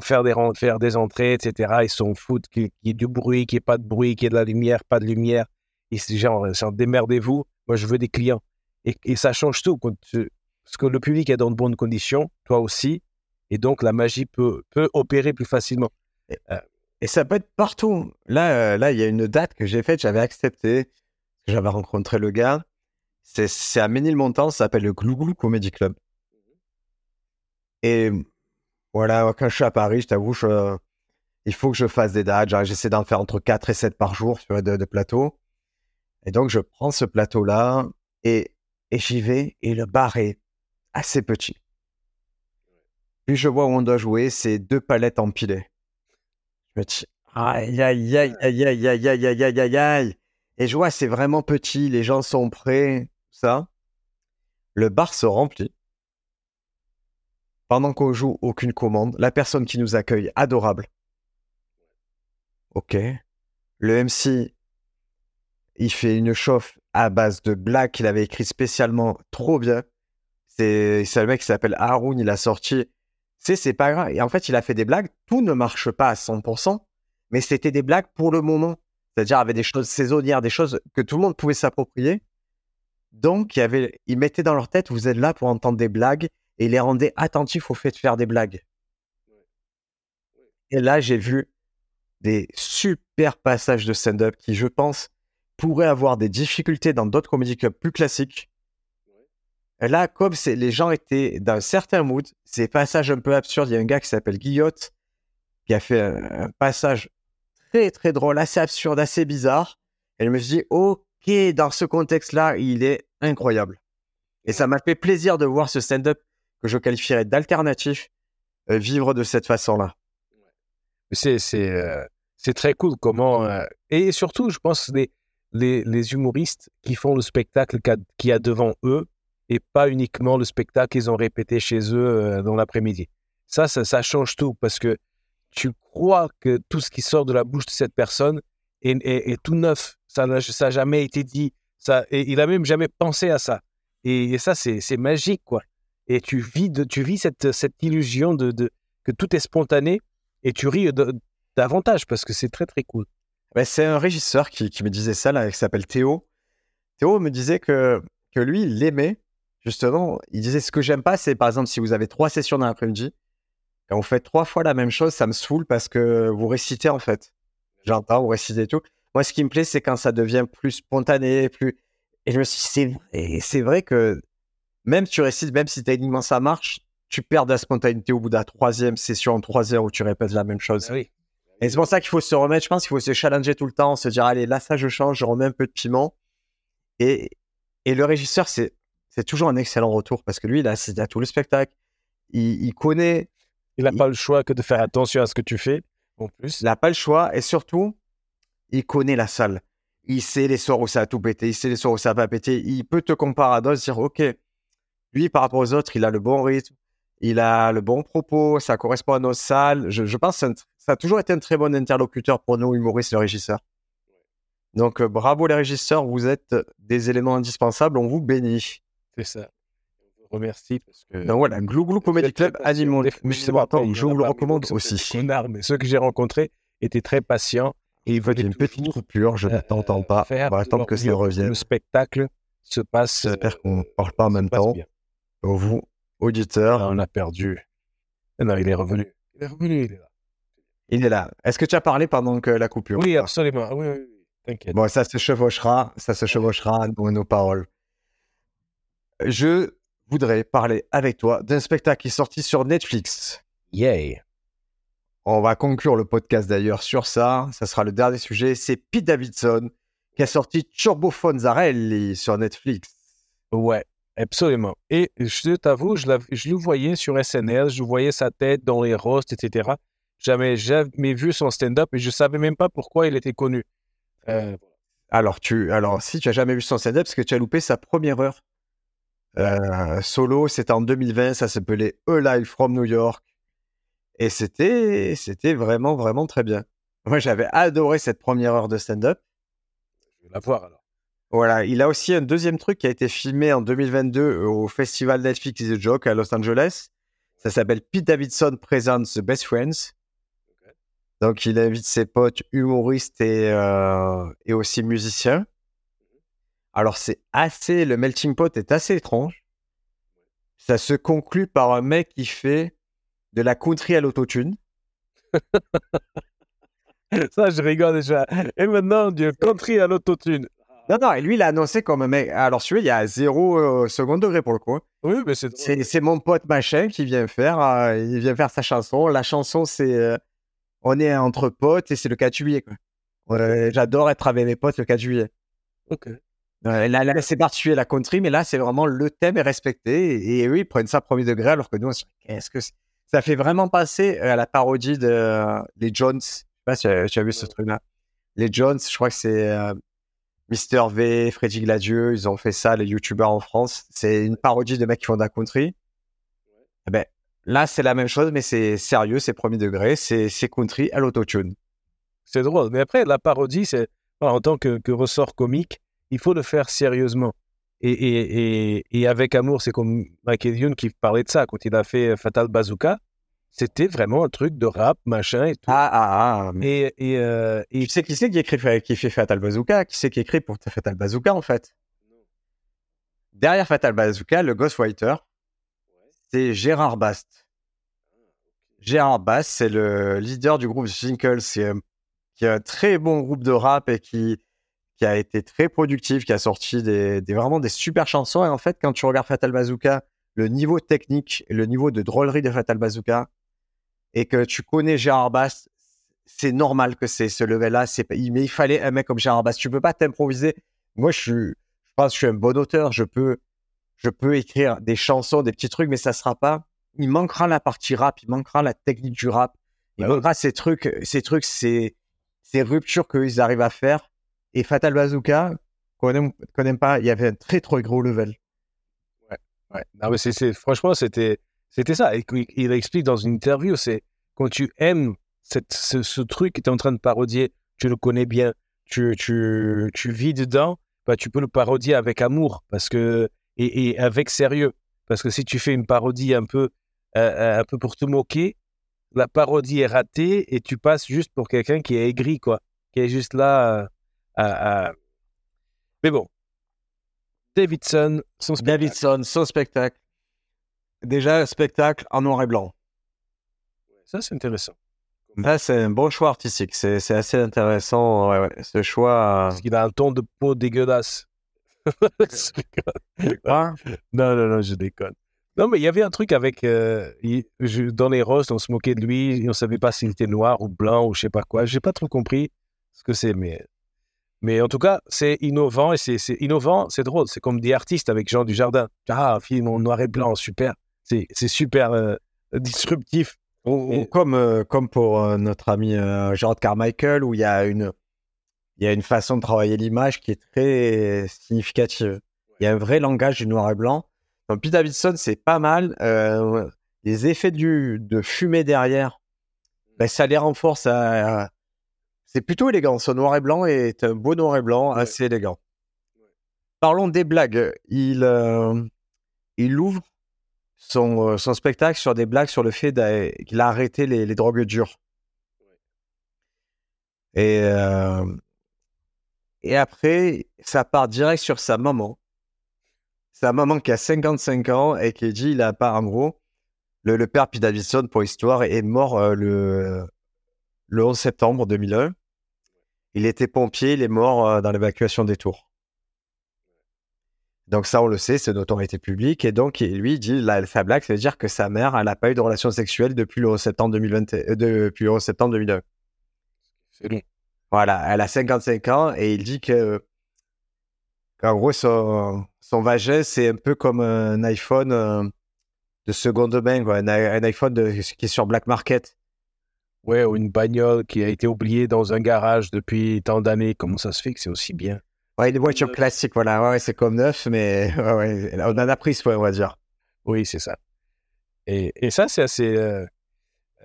faire des, faire des entrées, etc. Ils s'en foutent qu'il y ait du bruit, qu'il n'y ait pas de bruit, qu'il y ait de la lumière, pas de lumière. Et c'est genre, démerdez-vous. Moi, je veux des clients. Et, ça change tout. Quand parce que le public est dans de bonnes conditions, toi aussi. Et donc, la magie peut, peut opérer plus facilement. Euh, et ça peut être partout. Là, euh, là, il y a une date que j'ai faite, j'avais accepté. J'avais rencontré le gars. C'est à Ménilmontant, ça s'appelle le Glouglou Comedy Club. Et voilà, quand je suis à Paris, je t'avoue, il faut que je fasse des dates. J'essaie d'en faire entre 4 et 7 par jour tu vois, de, de plateau. Et donc, je prends ce plateau-là et, et j'y vais. Et le bar est assez petit. Puis je vois où on doit jouer, c'est deux palettes empilées. Je me dis, aïe, aïe, aïe, aïe, aïe, aïe, aïe, aïe, aïe, aïe, aïe. Et je vois, c'est vraiment petit, les gens sont prêts, ça. Le bar se remplit. Pendant qu'on joue, aucune commande. La personne qui nous accueille, adorable. Ok. Le MC, il fait une chauffe à base de blagues qu'il avait écrit spécialement trop bien. C'est le mec qui s'appelle Haroun, il a sorti sais, c'est pas grave. Et en fait, il a fait des blagues. Tout ne marche pas à 100%, mais c'était des blagues pour le moment. C'est-à-dire, avec des choses saisonnières, des choses que tout le monde pouvait s'approprier. Donc, il, y avait, il mettait dans leur tête, vous êtes là pour entendre des blagues, et les rendait attentifs au fait de faire des blagues. Et là, j'ai vu des super passages de stand-up qui, je pense, pourraient avoir des difficultés dans d'autres comédies clubs plus classiques Là, comme les gens étaient dans un certain mood, ces passages un peu absurdes, il y a un gars qui s'appelle Guillotte qui a fait un, passage très très drôle, assez absurde, assez bizarre. Et je me suis dit, ok, dans ce contexte-là, il est incroyable. Et ça m'a fait plaisir de voir ce stand-up que je qualifierais d'alternatif euh, vivre de cette façon-là. Euh, c'est très cool comment euh, et surtout je pense les, les, les humoristes qui font le spectacle qu'il y a devant eux et pas uniquement le spectacle qu'ils ont répété chez eux euh, dans l'après-midi. Ça, ça, change tout parce que tu crois que tout ce qui sort de la bouche de cette personne est, tout neuf. Ça n'a jamais été dit. Ça, et il a même jamais pensé à ça. Et, ça, c'est magique, quoi. Et tu vis, de, tu vis cette, illusion de, que tout est spontané et tu ris davantage parce que c'est très, très cool. c'est un régisseur qui, qui, me disait ça, là, qui s'appelle Théo. Théo me disait que, que lui, il aimait justement, il disait ce que j'aime pas, c'est par exemple si vous avez trois sessions dans l'après-midi, et on fait trois fois la même chose, ça me saoule parce que vous récitez en fait. J'entends, vous récitez tout. Moi, ce qui me plaît, c'est quand ça devient plus spontané, plus. Et je me suis dit, c'est vrai, c'est vrai que même tu récites, même si techniquement ça marche, tu perds de la spontanéité au bout de la troisième session en trois heures où tu répètes la même chose. Ah oui. Et c'est pour ça qu'il faut se remettre, je pense qu'il faut se challenger tout le temps, se dire, allez, là, ça, je change, je remets un peu de piment. Et, et le régisseur, c'est, c'est toujours un excellent retour parce que lui, il a assisté à tout le spectacle. Il, il connaît, Il n'a pas le choix que de faire attention à ce que tu fais, en plus. il n'a pas le choix. Et surtout, il connaît la salle. Il sait les soirs où ça a tout pété, il sait les soirs où ça va pas pété. Il peut te comparer à d'autres, dire, OK, lui, par rapport aux autres, il a le bon rythme, il a le bon propos, ça correspond à nos salles. Je, je pense que ça a toujours été un très bon interlocuteur pour nous, humoristes, le régisseur. Donc, euh, bravo les régisseurs, vous êtes des éléments indispensables, on vous bénit. C'est ça. On vous remercie parce que. Donc voilà, Glou Glou Comedy Club, animaux. Des- Mais c'est bon, attends, il y je a vous le recommande aussi. connards, mais ceux que j'ai rencontrés étaient très patients et ils J'ai venaient une petite coupure, je ne euh, t'entends pas. On va attendre que ça revienne. Le spectacle se passe. J'espère euh, qu'on ne parle pas en même temps. vous, auditeurs, Ah, on a perdu. Ah Non, il est revenu. Il est revenu, il est là. il est là. Est-ce que tu as parlé pendant que la coupure Oui, absolument. Oui, oui, oui. T'inquiète. Bon, ça se chevauchera, ça se chevauchera dans nos paroles. Je voudrais parler avec toi d'un spectacle qui est sorti sur Netflix. Yay. On va conclure le podcast d'ailleurs sur ça. Ça sera le dernier sujet. C'est Pete Davidson qui a sorti Turbo Fonzarelli sur Netflix. Ouais, absolument. Et je t'avoue, je, je le voyais sur SNL, je voyais sa tête dans les roasts, etc. Jamais, jamais vu son stand-up et je savais même pas pourquoi il était connu. Euh, Alors, tu, alors, si tu as jamais vu son stand-up, parce que tu as loupé sa première heure euh, solo, c'était en 2020, ça s'appelait A Live from New York. Et c'était, c'était vraiment, vraiment très bien. Moi, j'avais adoré cette première heure de stand-up. je vais la voir alors. Voilà, il a aussi un deuxième truc qui a été filmé en 2022 au festival Netflix is a Joke à Los Angeles. Ça s'appelle Pete Davidson Presents The Best Friends. Donc, il invite ses potes humoristes et, euh, et aussi musiciens. Alors, c'est assez, le melting pot est assez étrange. Ça se conclut par un mec qui fait de la country à l'autotune. Ça, je rigole déjà. Et maintenant, du country à l'autotune. Non, non, et lui, il a annoncé comme un mec. Alors, celui-là, il y a zéro euh, second degré pour le coup. hein. Oui, mais c'est. C'est, mon pote machin qui vient faire, euh, il vient faire sa chanson. La chanson, c'est euh, on est entre potes et c'est le 4 juillet. J'adore être avec mes potes le 4 juillet. Ok. Euh, là, là, c'est particulier la country, mais là, c'est vraiment le thème est respecté. Et, et eux, ils prennent ça premier degré, alors que nous, on se dit, qu'est-ce que Ça fait vraiment passer à la parodie de euh, les Jones. Je sais pas si tu as- tu as vu ce truc-là. Les Jones, je crois que c'est euh, Mister V, Freddy Gladieux, ils ont fait ça, les youtubeurs en France. C'est une parodie de mecs qui font de la country. Eh ben, là, c'est la même chose, mais c'est sérieux, c'est premier degré, c'est country à l'autotune. C'est drôle. Mais après, la parodie, c'est en tant que, que ressort comique, il faut le faire sérieusement. Et, et, et, et avec amour, c'est comme Michael Youn qui parlait de ça quand il a fait Fatal Bazooka. C'était vraiment un truc de rap, machin et tout. Ah, ah, ah. mais- Et, et, euh, et Tu sais qui c'est qui écrit qui fait Fatal Bazooka? Qui c'est qui écrit pour Fatal Bazooka en fait? Derrière Fatal Bazooka, le Ghostwriter, c'est Gérard Bast. Gérard Bast, c'est le leader du groupe un- qui est un très bon groupe de rap et qui, qui a été très productif, qui a sorti des, des- vraiment des super chansons. Et en fait, quand tu regardes Fatal Bazooka, le niveau technique et le niveau de drôlerie de Fatal Bazooka, et que tu connais Gérard Bast, c'est normal que c'est ce level-là. Mais il fallait un mec comme Gérard Bast. Tu peux pas t'improviser. Moi, je suis, je pense que je suis un bon auteur. Je peux, je peux écrire des chansons, des petits trucs, mais ça sera pas. Il manquera la partie rap, il manquera la technique du rap, il Bah oui. manquera ces trucs, ces trucs, ces, ces ruptures qu'ils arrivent à faire. Et Fatal Bazooka, qu'on aime, pas, il y avait un très très gros level. Ouais. Non, mais c'est, franchement, c'était, ça. Il explique dans une interview, c'est quand tu aimes ce, truc que tu es en train de parodier, tu le connais bien, tu, tu, tu vis dedans, bah, tu peux le parodier avec amour parce que, et, avec sérieux. Parce que si tu fais une parodie un peu, euh, un peu pour te moquer, la parodie est ratée et tu passes juste pour quelqu'un qui est aigri, quoi. Qui est juste là euh, à- à- Mais bon. Davidson, son spectacle. Davidson, son spectacle. Déjà, spectacle en noir et blanc. Ça, c'est intéressant. Ça, c'est un bon choix artistique. C'est assez intéressant, ouais, ouais. ce choix. Parce qu'il a un ton de peau dégueulasse. euh, quoi non, non, non, je déconne. Non, mais il y avait un truc avec. euh, il- je- dans les roses, on se moquait de lui. Et on savait pas s'il était noir ou blanc ou je sais pas quoi. J'ai pas trop compris ce que c'est, mais. Mais en tout cas, c'est innovant et c'est innovant, c'est drôle. C'est comme des artistes avec Jean Dujardin. Ah, film en noir et blanc, super. C'est super euh, disruptif. Comme, euh, comme pour euh, notre ami Gerard Carmichael, où il y a une, il y a une façon de travailler l'image qui est très significative. Il y a un vrai langage du noir et blanc. Donc, Pete Davidson, c'est pas mal. Les effets du, de fumée derrière, ben, ça les renforce. à- C'est plutôt élégant. Ce noir et blanc est un beau noir et blanc, Ouais. assez élégant. Parlons des blagues. Il, euh, il ouvre son, euh, son spectacle sur des blagues sur le fait qu'il a arrêté les, les drogues dures. Et, euh, et après, ça part direct sur sa maman. Sa maman qui a 55 ans et qui dit, il a pas, en gros, le, le père Pete Davidson, pour histoire, est mort euh, le, le 11 septembre 2001. Il était pompier, il est mort euh, dans l'évacuation des tours. Donc ça, on le sait, c'est une autorité publique. Et donc, lui, il dit, la, sa blague, ça veut dire que sa mère, elle n'a pas eu de relation sexuelle depuis le 11 septembre 2020, euh, depuis le 11 septembre 2001. C'est long. Voilà, elle a 55 ans et il dit que qu'en gros son, son vagin c'est un peu comme un iPhone euh, de seconde main, quoi, un, iPhone de- qui est sur Black Market. Ouais, ou une bagnole qui a été oubliée dans un garage depuis tant d'années. Comment ça se fait que c'est aussi bien? Ouais, une voiture neuf. classique, voilà, ouais, ouais, c'est comme neuf, mais ouais, ouais, on en a pris soin, on va dire. Oui, c'est ça. Et, et ça, c'est assez euh,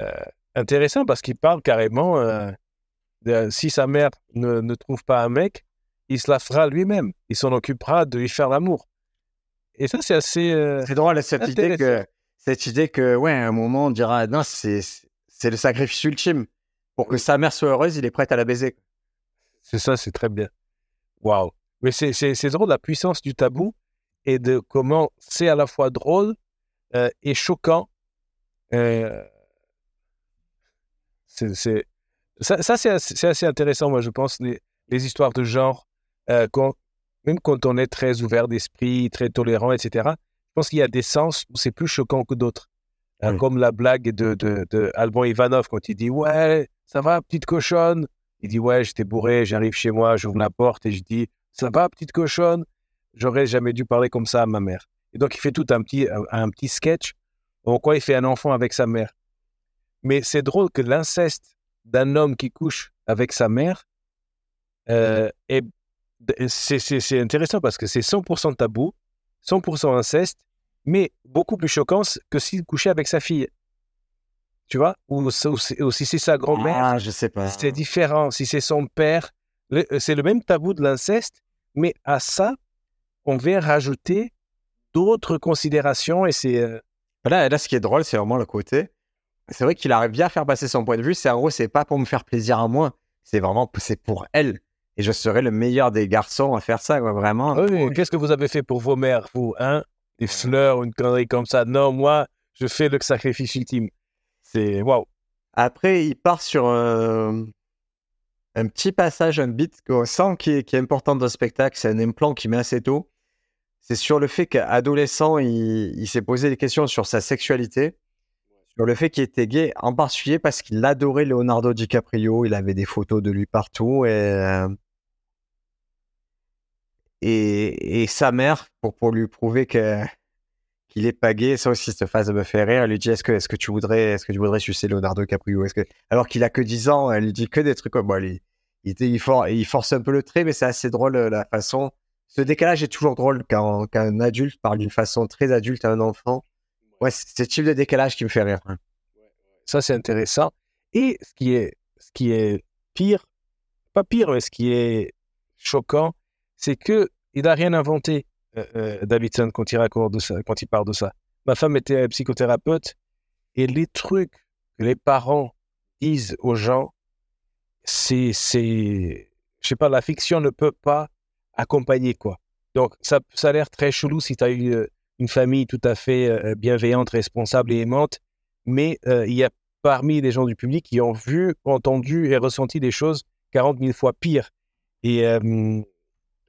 euh, intéressant parce qu'il parle carrément euh, de, si sa mère ne, ne trouve pas un mec, il se la fera lui-même. Il s'en occupera de lui faire l'amour. Et ça, c'est assez. euh, C'est drôle cette idée que cette idée que ouais, à un moment on dira non, c'est c'est le sacrifice ultime pour que sa mère soit heureuse, il est prêt à la baiser. c'est ça, c'est très bien. Waouh. Mais c'est, c'est, c'est drôle la puissance du tabou et de comment c'est à la fois drôle euh, et choquant. Euh, c'est, ça, ça, c'est, assez, c'est assez intéressant, moi, je pense, les, les histoires de genre, euh, quand, même quand on est très ouvert d'esprit, très tolérant, etc., je pense qu'il y a des sens où c'est plus choquant que d'autres. Euh, Oui. Comme la blague de, de, de Alban Ivanov quand il dit Ouais, ça va, petite cochonne? Il dit Ouais, j'étais bourré, j'arrive chez moi, j'ouvre la porte et je dis Ça va, petite cochonne? J'aurais jamais dû parler comme ça à ma mère. Et donc, il fait tout un petit, un, un petit sketch en quoi il fait un enfant avec sa mère. Mais c'est drôle que l'inceste d'un homme qui couche avec sa mère, euh, est- c'est, c'est- c'est intéressant parce que c'est 100% tabou, 100% inceste, mais beaucoup plus choquant que s'il couchait avec sa fille. Tu vois? Ou, ou c'est- ou si c'est sa grand-mère, Ah, je sais pas. c'est différent. Si c'est son père, le- c'est le même tabou de l'inceste, mais à ça, on vient rajouter d'autres considérations et c'est. euh, Là, là, ce qui est drôle, c'est vraiment le côté. C'est vrai qu'il arrive bien à faire passer son point de vue. C'est en gros, c'est pas pour me faire plaisir à moi. C'est vraiment, c'est pour elle. Et je serai le meilleur des garçons à faire ça, quoi, vraiment. Ah oui, Qu'est-ce que vous avez fait pour vos mères, vous hein? Des fleurs, une connerie comme ça. Non, moi, je fais le sacrifice ultime. C'est waouh. Après, il part sur un, un petit passage, un beat qu'on sent qui est, qui est important dans le spectacle. C'est un implant qui met assez tôt. C'est sur le fait qu'adolescent, il, il s'est posé des questions sur sa sexualité, sur le fait qu'il était gay, en particulier parce qu'il adorait Leonardo DiCaprio. Il avait des photos de lui partout et euh, et, et sa mère pour pour lui prouver que qu'il est pas gay. Ça aussi, cette phase me fait rire. Elle lui dit est-ce que est-ce que tu voudrais est-ce que tu voudrais sucer Leonardo DiCaprio? Est-ce que alors qu'il a que 10 ans, elle lui dit que des trucs comme bon, il, il, était- il, for- il force un peu le trait, mais c'est assez drôle euh, la façon. Ce décalage est toujours drôle quand, quand un adulte parle d'une façon très adulte à un enfant. Ouais, c'est ce type de décalage qui me fait rire. Ça, c'est intéressant. Et ce qui est, ce qui est pire, pas pire, mais ce qui est choquant, c'est que il n'a rien inventé, euh, euh, Davidson, quand il raconte quand il parle de ça. Ma femme était psychothérapeute et les trucs que les parents disent aux gens, c'est, c'est, je sais pas, la fiction ne peut pas accompagner quoi. Donc ça, a l'air très chelou si tu as eu euh, une famille tout à fait bienveillante, responsable et aimante, mais il y a parmi les gens du public qui ont vu, entendu et ressenti des choses 40 000 fois pires. Et,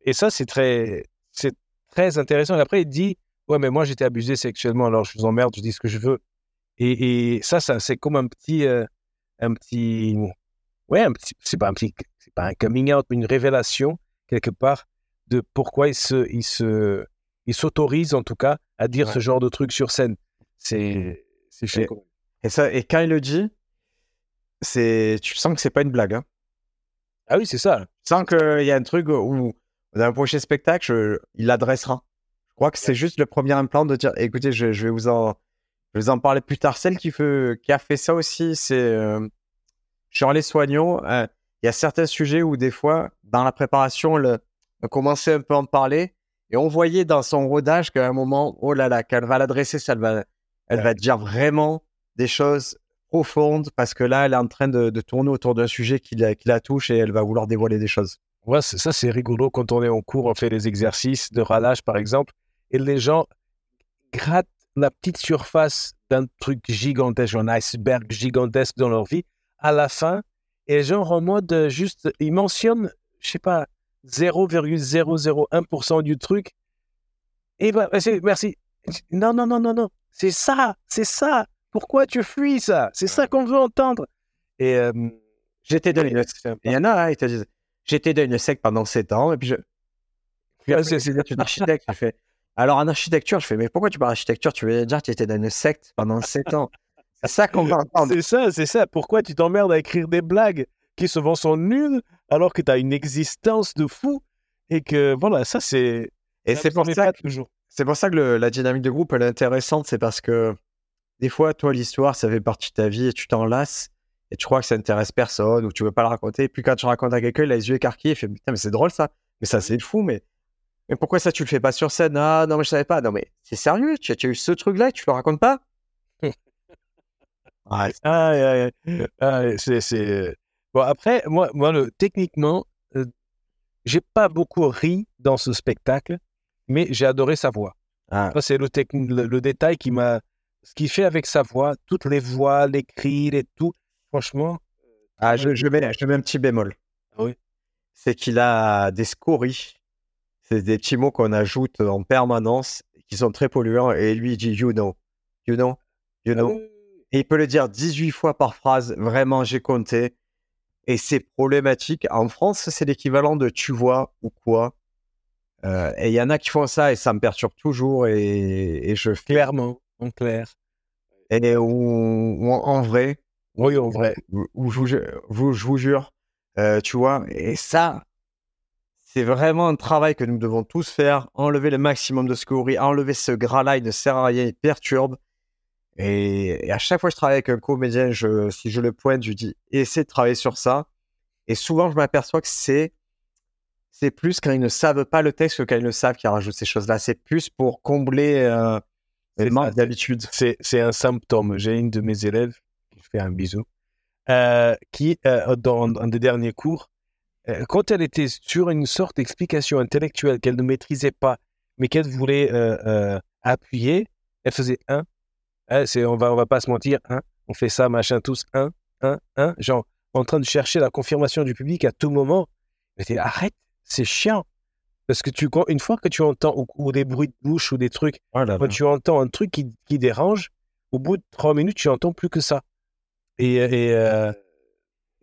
et ça, c'est très, c'est très intéressant. Et après, il dit Ouais, mais moi, j'étais abusé sexuellement, alors je vous emmerde, je dis ce que je veux. Et, et ça, ça c'est comme un petit. euh, un petit. Ouais, un petit- c'est pas un petit. C'est pas un coming out, mais une révélation, quelque part, de pourquoi il se. Il se il s'autorise, en tout cas, à dire Ouais. ce genre de trucs sur scène. C'est. C'est Et-. Et, ça, et quand il le dit, c'est, tu sens que c'est pas une blague. Hein. Ah oui, c'est ça. Tu sens qu'il y a un truc où, dans un prochain spectacle, je- il l'adressera. Je crois que c'est juste le premier implant de dire écoutez, je, je vais vous en, je vais vous en parler plus tard. Celle qui, a fait ça aussi, c'est euh, Shirley Soignon. Euh, Il y a certains sujets où, des fois, dans la préparation, le, on commençait un peu à en parler et on voyait dans son rodage qu'à un moment, oh là là, quand elle va l'adresser, ça, elle va, elle va dire vraiment des choses profondes parce que là, elle est en train de, de tourner autour d'un sujet qui la, qui la touche et elle va vouloir dévoiler des choses. Ouais, ça, c'est rigolo. Quand on est en cours, on fait des exercices de ralage, par exemple, et les gens grattent la petite surface d'un truc gigantesque, un iceberg gigantesque dans leur vie, à la fin, et genre en mode euh, juste, ils mentionnent, je sais pas, 0,001% du truc. Et bah, merci, merci. Non, non, non, non, non. C'est ça, c'est ça. Pourquoi tu fuis ça? C'est ça qu'on veut entendre. Et euh, J'étais c'est un- Il y en a, hein, ils te disent J'étais dans une secte pendant 7 ans, et puis je. Puis Ouais, après, c'est- c'est- es architecte. Je fais Alors en architecture, je fais Mais pourquoi tu parles d'architecture? Tu veux dire que tu étais dans une secte pendant 7 ans C'est ça qu'on va entendre. C'est ça, c'est ça. Pourquoi tu t'emmerdes à écrire des blagues qui souvent sont nulles alors que tu as une existence de fou et que voilà, ça c'est. Et c'est pour, ça que- toujours. c'est pour ça que le- la dynamique de groupe, elle est intéressante. C'est parce que des fois, toi, l'histoire, ça fait partie de ta vie et tu t'en lasses. Et tu crois que ça intéresse personne ou tu veux pas le raconter. Et puis quand tu racontes à quelqu'un, il a les yeux écarquillés, il fait Putain, mais c'est drôle ça. Mais ça, c'est fou. Mais, mais pourquoi ça, tu le fais pas sur scène? Ah non, mais je savais pas. Non, mais c'est sérieux. Tu, as- tu as eu ce truc-là et tu le racontes pas? Ouais, Ah. Ah, ouais, c'est, c'est... Bon, après, moi, moi le, techniquement, euh, j'ai pas beaucoup ri dans ce spectacle, mais j'ai adoré sa voix. Ah, Ça, c'est le, le, le détail qui m'a. Ce qu'il fait avec sa voix, toutes les voix, les cris, les tout. Franchement, ah, je, je, mets, je mets un petit bémol. Ah oui. C'est qu'il a des scories. C'est des petits mots qu'on ajoute en permanence qui sont très polluants. Et lui, il dit You know. You know? You know? Et il peut le dire 18 fois par phrase. Vraiment, j'ai compté. Et c'est problématique. En France, c'est l'équivalent de tu vois ou quoi. Euh, et il y en a qui font ça et ça me perturbe toujours. Et, et je clairement, en clair. Et en- en vrai, Oui, en vrai. où je, vous, vous- je vous jure, euh, tu vois, et ça, c'est vraiment un travail que nous devons tous faire. Enlever le maximum de scories, enlever ce gras-là, il ne sert à rien, il perturbe. Et, et à chaque fois que je travaille avec un comédien, je, si je le pointe, je lui dis, essaie de travailler sur ça. Et souvent, je m'aperçois que c'est c'est plus quand ils ne savent pas le texte que quand ils le savent qu'ils rajoutent ces choses-là. C'est plus pour combler euh, C'est le manque ça. d'habitude. C'est un symptôme. J'ai une de mes élèves, fait un bisou, euh, qui, euh, dans un des derniers cours, euh, quand elle était sur une sorte d'explication intellectuelle qu'elle ne maîtrisait pas, mais qu'elle voulait appuyer, elle faisait un. Hein, c'est, on va, on va pas se mentir, un. On fait ça, machin, tous, un, un, un. Genre, en train de chercher la confirmation du public à tout moment. Mais t'es, arrête, c'est chiant. Parce que tu, une fois que tu entends, ou, ou des bruits de bouche ou des trucs, Oh là là. quand tu entends un truc qui, qui dérange, au bout de trois minutes, tu entends plus que ça. Euh,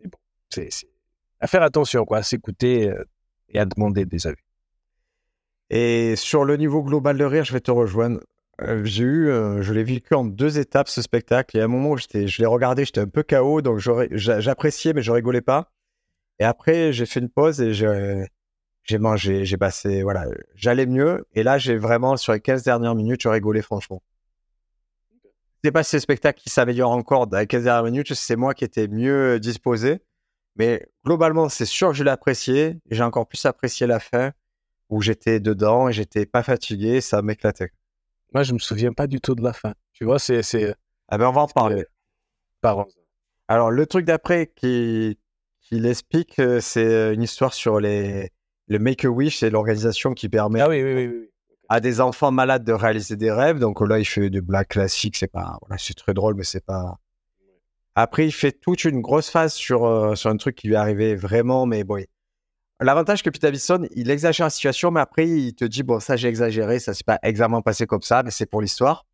et bon, c'est à faire attention, quoi, à s'écouter euh, et à demander des avis. Et sur le niveau global de rire, je vais te rejoindre. Euh, j'ai eu, je l'ai vécu en deux étapes ce spectacle. Il y a un moment où je l'ai regardé, j'étais un peu KO, donc j'appréciais, mais je rigolais pas. Et après, j'ai fait une pause et j'ai mangé, j'ai passé, voilà, j'allais mieux. Et là, j'ai vraiment, sur les 15 dernières minutes, je rigolais franchement. C'est pas si le spectacle qui s'améliore encore dans les 15 dernières minutes, c'est moi qui étais mieux disposé. Mais globalement, c'est sûr que je l'ai apprécié. J'ai encore plus apprécié la fin où j'étais dedans et j'étais pas fatigué, ça m'éclatait. Moi, je me souviens pas du tout de la fin. Tu vois, c'est c'est Ah ben on va en parler. parents. Alors le truc d'après qui, qui l'explique, euh, c'est une histoire sur les le Make a Wish, c'est l'organisation qui permet Ah oui, oui, oui, oui. À des enfants malades de réaliser des rêves. Donc là, il fait des blagues classiques, c'est pas voilà, c'est très drôle, mais c'est pas. Après, il fait toute une grosse phase sur, euh, sur un truc qui lui est arrivé vraiment, mais bon. L'avantage que Pete Davidson, il exagère la situation, mais après, il te dit, bon, ça, j'ai exagéré, ça s'est pas exactement passé comme ça, mais c'est pour l'histoire.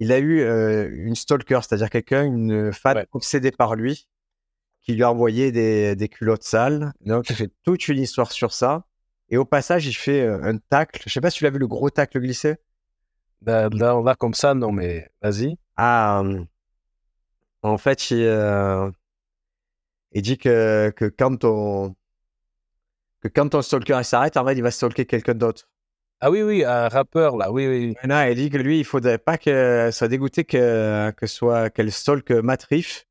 Il a eu euh, une stalker, c'est-à-dire quelqu'un, une femme Ouais. obsédée par lui, qui lui a envoyé des, des culottes sales. Donc, il fait toute une histoire sur ça. Et au passage, il fait euh, un tacle. Je sais pas si tu l'as vu, le gros tacle glissé. Là, là, là, comme ça, non, mais vas-y. Ah, euh, en fait, il, euh, il dit que, que quand ton que quand ton stalker s'arrête, en fait, il va stalker quelqu'un d'autre. Ah oui, oui, un rappeur, là, oui, oui. Là, il dit que lui, il faudrait pas que soit dégoûté que que soit qu'elle stalk Matt Riff.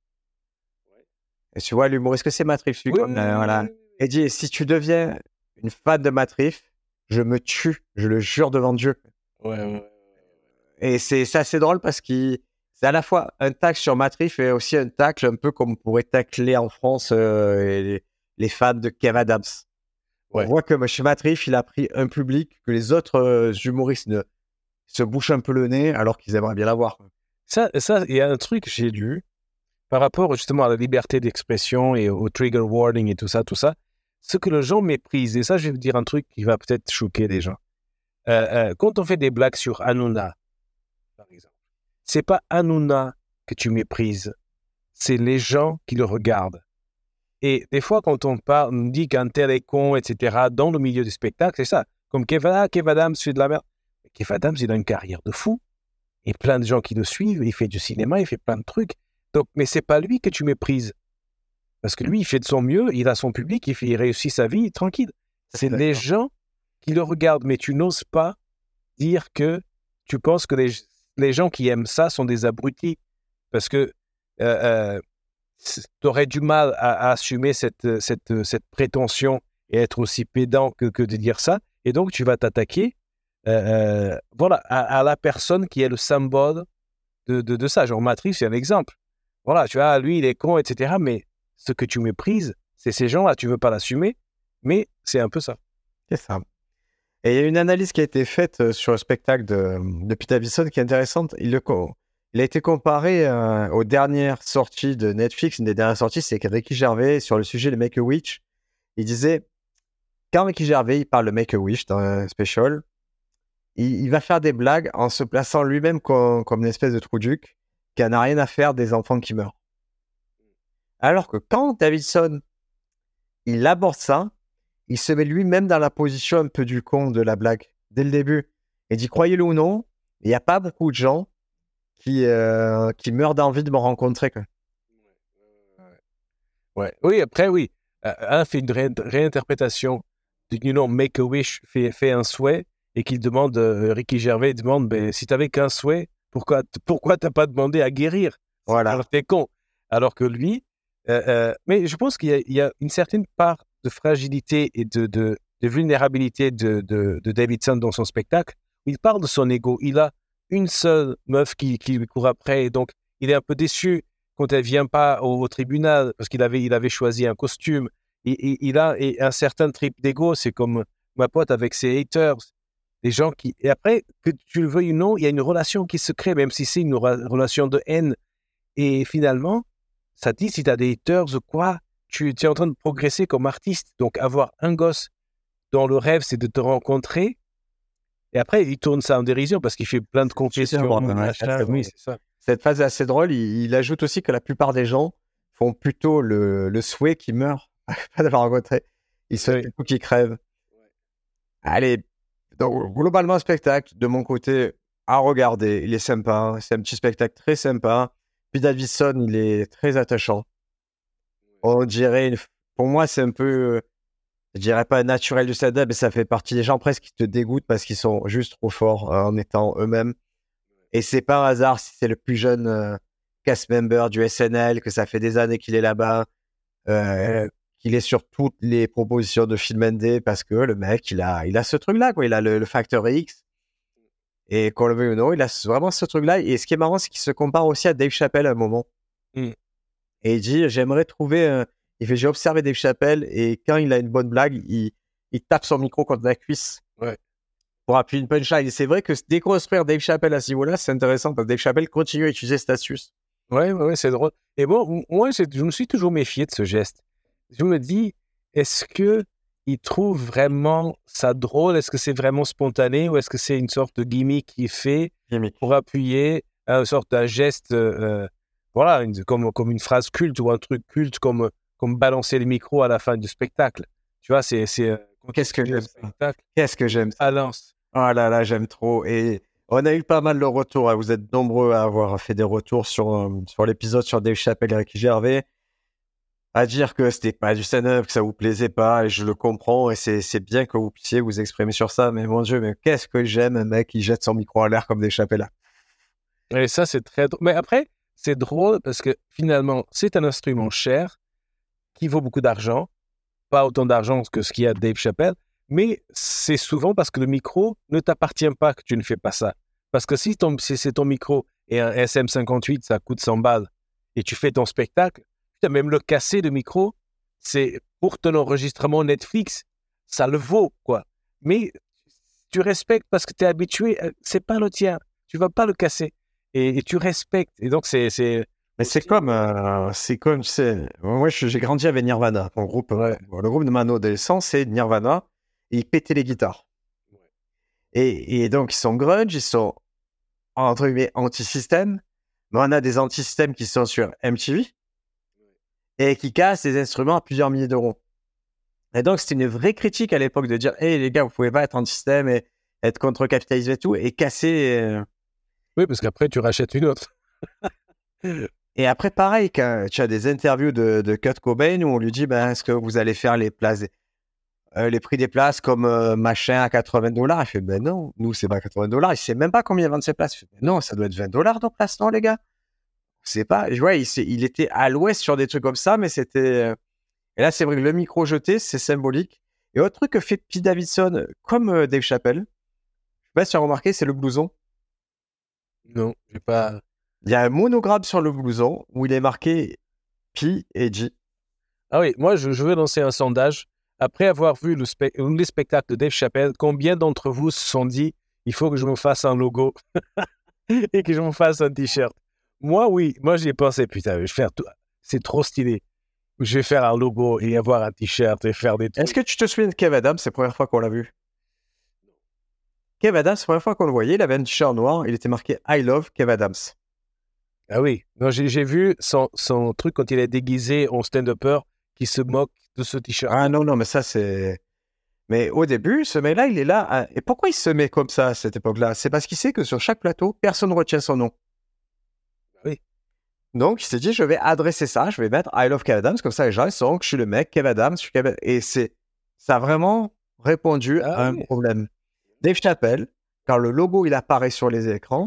Et tu vois, l'humoriste que c'est Matt Riff, lui, Oui, comme, oui, euh, voilà. il dit si tu deviens une fan de Matt Riff, je me tue, je le jure devant Dieu. Ouais, ouais, ouais. Et c'est c'est assez drôle parce qu'il c'est à la fois un tacle sur Matrix et aussi un tacle un peu comme on pourrait tacler en France euh, les, les fans de Kev Adams. Ouais. On voit que chez Matrix, il a pris un public que les autres euh, humoristes ne, se bouchent un peu le nez alors qu'ils aimeraient bien l'avoir. Ça, ça, il y a un truc que j'ai lu par rapport justement à la liberté d'expression et au trigger warning et tout ça, tout ça. Ce que les gens méprisent, et ça, je vais vous dire un truc qui va peut-être choquer les gens. Euh, euh, quand on fait des blagues sur Hanouna, par exemple, c'est pas Hanouna que tu méprises, c'est les gens qui le regardent. Et des fois, quand on parle, on dit qu'un tel est con, etc., dans le milieu du spectacle, c'est ça. Comme Kev, ah, Kev Adams fait de la merde. Kev Adams, il a une carrière de fou. Et plein de gens qui le suivent, il fait du cinéma, il fait plein de trucs. Donc, mais c'est pas lui que tu méprises. Parce que lui, il fait de son mieux, il a son public, il, fait, il réussit sa vie tranquille. C'est les D'accord. gens qui le regardent, mais tu n'oses pas dire que tu penses que les, les gens qui aiment ça sont des abrutis. Parce que euh, tu aurais du mal à, à assumer cette, cette, cette prétention et être aussi pédant que, que de dire ça. Et donc, tu vas t'attaquer euh, euh, voilà, à, à la personne qui est le symbole de, de, de ça. Genre, Matrix, c'est un exemple. Voilà, tu vois, lui, il est con, etc. Mais ce que tu méprises, c'est ces gens-là. Tu veux pas l'assumer, mais c'est un peu ça. C'est ça. Et il y a une analyse qui a été faite euh, sur le spectacle de, de Pete qui est intéressante. Il, le, il a été comparé euh, aux dernières sorties de Netflix. Une des dernières sorties, c'est Ricky Gervais sur le sujet de Make-A-Wish. Il disait, quand Ricky Gervais parle de Make-A-Wish dans un special, il, va faire des blagues en se plaçant lui-même comme, comme une espèce de trou duc qui n'a rien à faire des enfants qui meurent. Alors que quand Davidson, il aborde ça, il se met lui-même dans la position un peu du con de la blague dès le début. Et dit, croyez-le ou non, il n'y a pas beaucoup de gens qui, euh, qui meurent d'envie de me rencontrer. quoi. Ouais. Oui, après, oui. Euh, un fait une ré- réinterprétation du you know, Make-A-Wish fait, fait un souhait et qu'il demande, euh, Ricky Gervais demande, ben, si tu n'avais qu'un souhait, pourquoi pourquoi t'as pas demandé à guérir? Voilà. Alors t'es con. Alors que lui, euh, euh, mais je pense qu'il y, a- une certaine part de fragilité et de, vulnérabilité de, Davidson dans son spectacle. Il parle de son ego. Il a une seule meuf qui, lui court après, donc il est un peu déçu quand elle vient pas au, tribunal parce qu'il avait, choisi un costume. Il, a un certain trip d'ego. C'est comme ma pote avec ses haters. Les gens qui. Et après, que tu le veuilles ou non, il y a une relation qui se crée, même si c'est une re- relation de haine. Et finalement, ça dit si tu as des haters ou quoi, tu, tu es en train de progresser comme artiste. Donc, avoir un gosse dont le rêve, c'est de te rencontrer. Et après, il tourne ça en dérision parce qu'il fait plein de confessions. oui. Cette phase est assez drôle. Il, il ajoute aussi que la plupart des gens font plutôt le, le souhait qu'ils meurent, pas de le rencontrer. Ils souhaitent Oui. qu'ils crèvent. Allez, donc, globalement, un spectacle, de mon côté, à regarder. Il est sympa. C'est un petit spectacle très sympa. Puis Davidson, il est très attachant. On dirait, une- pour moi, c'est un peu, je dirais pas naturel du stand-up, mais ça fait partie des gens presque qui te dégoûtent parce qu'ils sont juste trop forts euh, en étant eux-mêmes. Et c'est pas un hasard si c'est le plus jeune euh, cast member du SNL, que ça fait des années qu'il est là-bas, euh, qu'il est sur toutes les propositions de film ND parce que le mec, il a, il a ce truc-là, quoi. Il a le, le facteur X. Et qu'on le veuille ou non, il a vraiment ce truc-là. Et ce qui est marrant, c'est qu'il se compare aussi à Dave Chappelle à un moment. Mm. Et il dit, j'aimerais trouver. un- Il fait, j'ai observé Dave Chappelle et quand il a une bonne blague, il, il tape son micro contre la cuisse. Ouais. Pour appuyer une punchline. Et c'est vrai que déconstruire Dave Chappelle à ce niveau-là, c'est intéressant parce que Dave Chappelle continue à utiliser cette astuce. Ouais, ouais, c'est drôle. Et bon, moi, je me suis toujours méfié de ce geste. Je me dis, est-ce que il trouve vraiment ça drôle? Est-ce que c'est vraiment spontané ou est-ce que c'est une sorte de gimmick qui fait pour appuyer une sorte d'un geste, euh, voilà, comme, comme une phrase culte ou un truc culte comme, comme balancer le micro à la fin du spectacle Tu vois, c'est. Euh, Qu'est-ce que j'aime Qu'est-ce que j'aime Balance. Oh là là, j'aime trop. Et on a eu pas mal de retours. Hein. Vous êtes nombreux à avoir fait des retours sur, euh, sur l'épisode sur Dave Chappelle et Ricky Gervais à dire que c'était pas du stand-up, que ça vous plaisait pas, et je le comprends, et c'est bien que vous puissiez vous exprimer sur ça, mais mon Dieu, mais qu'est-ce que j'aime un mec qui jette son micro à l'air comme des chapelles Et ça, c'est très drôle. Mais après, c'est drôle parce que finalement, c'est un instrument cher qui vaut beaucoup d'argent, pas autant d'argent que ce qu'il y a Dave Chappelle, mais c'est souvent parce que le micro ne t'appartient pas que tu ne fais pas ça. Parce que si, si c'est ton micro et un SM58, ça coûte 100 balles, et tu fais ton spectacle, même le casser de micro, c'est pour ton enregistrement Netflix, ça le vaut, quoi. Mais tu respectes parce que tu es habitué, euh, c'est pas le tien, tu vas pas le casser. Et, tu respectes. Et donc, c'est. Mais c'est comme, euh, c'est comme, c'est. Moi, j'ai grandi avec Nirvana. Mon groupe, le groupe de Mano adolescent, c'est Nirvana. Et ils pétaient les guitares. Et, et, donc, ils sont grunge, ils sont, entre guillemets, anti-système. Mais on a des anti-systèmes qui sont sur MTV et qui casse des instruments à plusieurs milliers d'euros. Et donc, c'était une vraie critique à l'époque de dire, hé les gars, vous pouvez pas être anti-système et être contre capitalisme et tout, et casser. Euh, oui, parce qu'après, tu rachètes une autre. et après, pareil, quand tu as des interviews de, de Kurt Cobain où on lui dit, ben, est-ce que vous allez faire les places, euh, les prix des places comme euh, machin à 80 dollars? Il fait, ben non, nous, c'est pas 80 dollars. Il sait même pas combien vendent ses places. Ben non, ça doit être 20 dollars nos places, non, les gars? C'est pas, je vois, il, il, était à l'ouest sur des trucs comme ça, mais c'était. Et là, c'est vrai que le micro jeté, c'est symbolique. Et autre truc que fait Pete Davidson, comme euh, Dave Chappelle, je sais pas si tu as remarqué, c'est le blouson. Non, j'ai pas. Il y a un monogramme sur le blouson où il est marqué P et G. Ah oui, moi, je, je veux lancer un sondage. Après avoir vu le les spectacles de Dave Chappelle, combien d'entre vous se sont dit il faut que je me fasse un logo et que je me fasse un t-shirt? Moi, oui. Moi, j'ai pensé, putain, je vais faire tout. C'est trop stylé. Je vais faire un logo et avoir un t-shirt et faire des trucs. Est-ce que tu te souviens de Kev Adams C'est la première fois qu'on l'a vu? Kev Adams, c'est la première fois qu'on le voyait. Il avait un t-shirt noir. Il était marqué I love Kev Adams. Ah oui. Non, j'ai vu son, son, truc quand il est déguisé en stand-upper qui se moque de ce t-shirt. Ah non, non, mais ça, c'est. Mais au début, ce mec-là, il est là. Et pourquoi il se met comme ça à cette époque-là? C'est parce qu'il sait que sur chaque plateau, personne ne retient son nom. Donc, il s'est dit, je vais adresser ça, je vais mettre I love Kev Adams, comme ça les gens ils sauront que je suis le mec Kev Adams, je suis Kev... Et c'est, ça a vraiment répondu à ah un problème. Dave Chappelle, quand le logo il apparaît sur les écrans,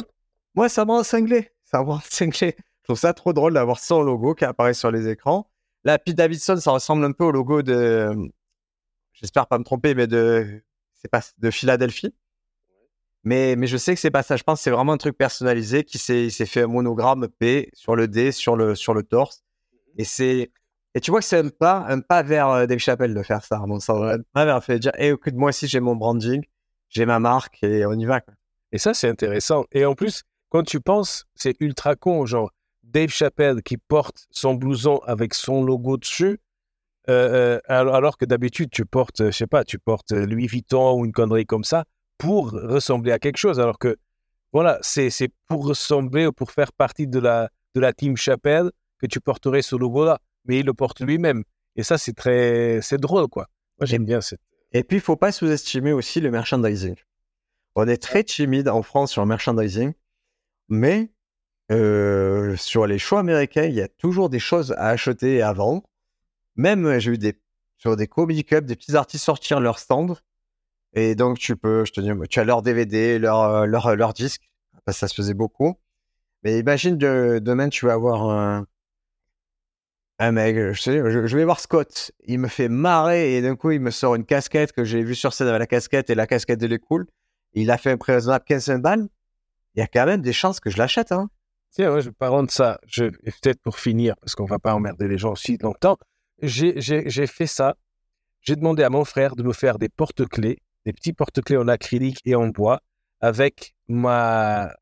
moi ça m'a cinglé, ça m'a cinglé. Je trouve ça trop drôle d'avoir son logo qui apparaît sur les écrans. Là, Pete Davidson, ça ressemble un peu au logo de, j'espère pas me tromper, mais de, c'est pas, de Philadelphie. Mais, mais je sais que c'est pas ça. Je pense que c'est vraiment un truc personnalisé qui s'est, s'est fait un monogramme P sur le D, sur le, sur le torse. Mmh et c'est, et tu vois que c'est un pas, un pas vers euh, Dave Chappelle de faire ça, à mon sens. Un pas vers fait dire, eh, écoute, moi aussi, j'ai mon branding, j'ai ma marque et on y va, Et ça, c'est intéressant. Et en plus, quand tu penses, c'est ultra con, genre, Dave Chappelle qui porte son blouson avec son logo dessus, euh, euh, alors que d'habitude, tu portes, je sais pas, tu portes Louis Vuitton ou une connerie comme ça pour ressembler à quelque chose. Alors que, voilà, c'est pour ressembler ou pour faire partie de la, de la team Chapelle que tu porterais ce logo-là. Mais il le porte lui-même. Et ça, c'est très, c'est drôle, quoi. Moi, j'aime bien cette. Et puis, il faut pas sous-estimer aussi le merchandising. On est très timide en France sur le merchandising, mais euh, sur les shows américains, il y a toujours des choses à acheter et à vendre. Même, j'ai eu des, sur des clubs, des petits artistes sortir leur stand et donc, tu peux, je te dis, tu as leur DVD, leur, euh, leur, euh, leur disque. Parce que ça se faisait beaucoup. Mais imagine, de, demain, tu vas avoir un, un mec, je, sais, je, vais voir Scott. Il me fait marrer et d'un coup, il me sort une casquette que j'ai vue sur scène avec la casquette et la casquette de l'écoule. Il a fait un présent 15 balles. Il y a quand même des chances que je l'achète. Hein. Tiens, je de ça. Peut-être pour finir, parce qu'on va pas emmerder les gens aussi longtemps. J'ai fait ça. J'ai demandé à mon frère de me faire des porte-clés des petits porte-clés en acrylique et en bois avec ma,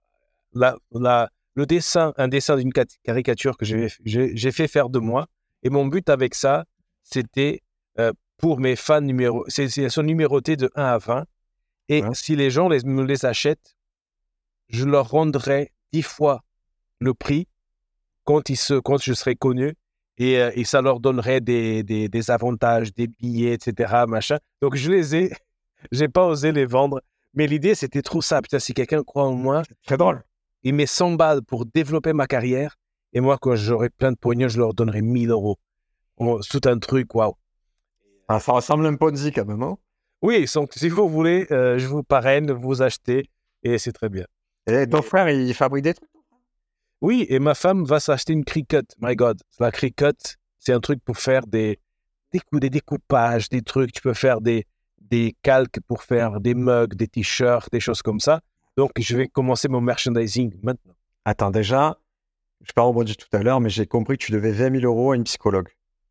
la, la, le dessin, un dessin d'une caricature que j'ai fait faire de moi. Et mon but avec ça, c'était euh, pour mes fans numéro, c'est sont numérotés de 1 à 20. Et si les gens les, me les achètent, je leur rendrai 10 fois le prix quand, ils se, quand je serai connu et, euh, et ça leur donnerait des, des, des, avantages, des billets, etc. Machin. Donc je les ai, j'ai pas osé les vendre, mais l'idée c'était trop ça. Putain, si quelqu'un croit en moi, très drôle. Il met 100 balles pour développer ma carrière et moi quand j'aurai plein de pognon, je leur donnerai 1000 euros. tout un truc, waouh. Ah, ça ressemble à un Ponzi quand même, hein Oui, donc si vous voulez, euh, je vous parraine, vous achetez et c'est très bien. Et ton frère, il fabrique des trucs? Oui, et ma femme va s'acheter une Cricut. My God, la Cricut, c'est un truc pour faire des, des, des découpages, des trucs. Tu peux faire des, des calques pour faire des mugs, des t-shirts, des choses comme ça. Donc, je vais commencer mon merchandising maintenant. Attends, déjà, je pas rebondi tout à l'heure, mais j'ai compris que tu devais 20 000 euros à une psychologue.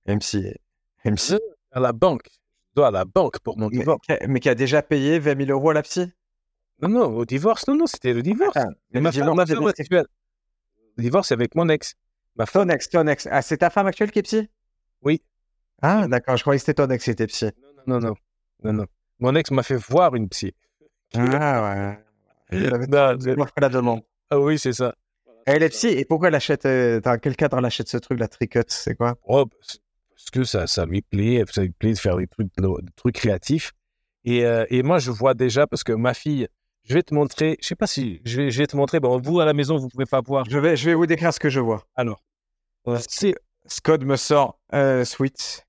MC. MC. À la banque. Je dois à la banque pour mon divorce. Mais, qui a déjà payé 20 000 euros à la psy? Non, non, au divorce. Non, non, c'était le divorce. Ah, mais ma femme, divorce avec mon ex. Ma ton ex, ton ex. Ah, c'est ta femme actuelle qui est psy? Oui. Ah, d'accord. Je croyais que c'était ton ex qui était psy. Non, non, non. non, non. Mon ex m'a fait voir une psy. Ah, ouais. non, la demande. Ah oui, c'est ça. Elle est psy. Et pourquoi elle achète, euh, dans quel cadre elle achète ce truc, la tricut C'est quoi? Oh, Parce que ça, ça lui plaît. Ça lui plaît de faire des trucs, des trucs créatifs. Et, euh, et moi, je vois déjà, parce que ma fille, je vais te montrer, je sais pas si, je vais, je vais te montrer, bon, vous à la maison, vous pouvez pas voir. Je vais, je vais vous décrire ce que je vois. Alors, c'est Scott me sort un sweat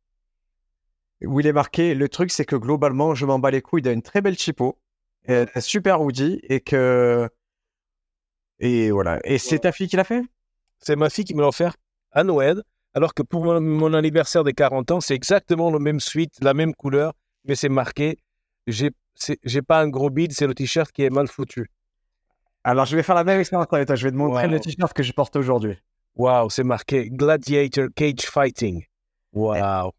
où il est marqué, le truc c'est que globalement, je m'en bats les couilles d'une très belle chipo, un super hoodie et que... Et voilà. Et c'est ta fille qui l'a fait? C'est ma fille qui me l'a offert à Noël, alors que pour mon, mon anniversaire des 40 ans, c'est exactement le même suite, la même couleur, mais c'est marqué, j'ai pas un gros bide, c'est le t-shirt qui est mal foutu. Alors, je vais faire la même expérience avec toi. Je vais te montrer le t-shirt que je porte aujourd'hui. Waouh, c'est marqué Gladiator Cage Fighting. Waouh.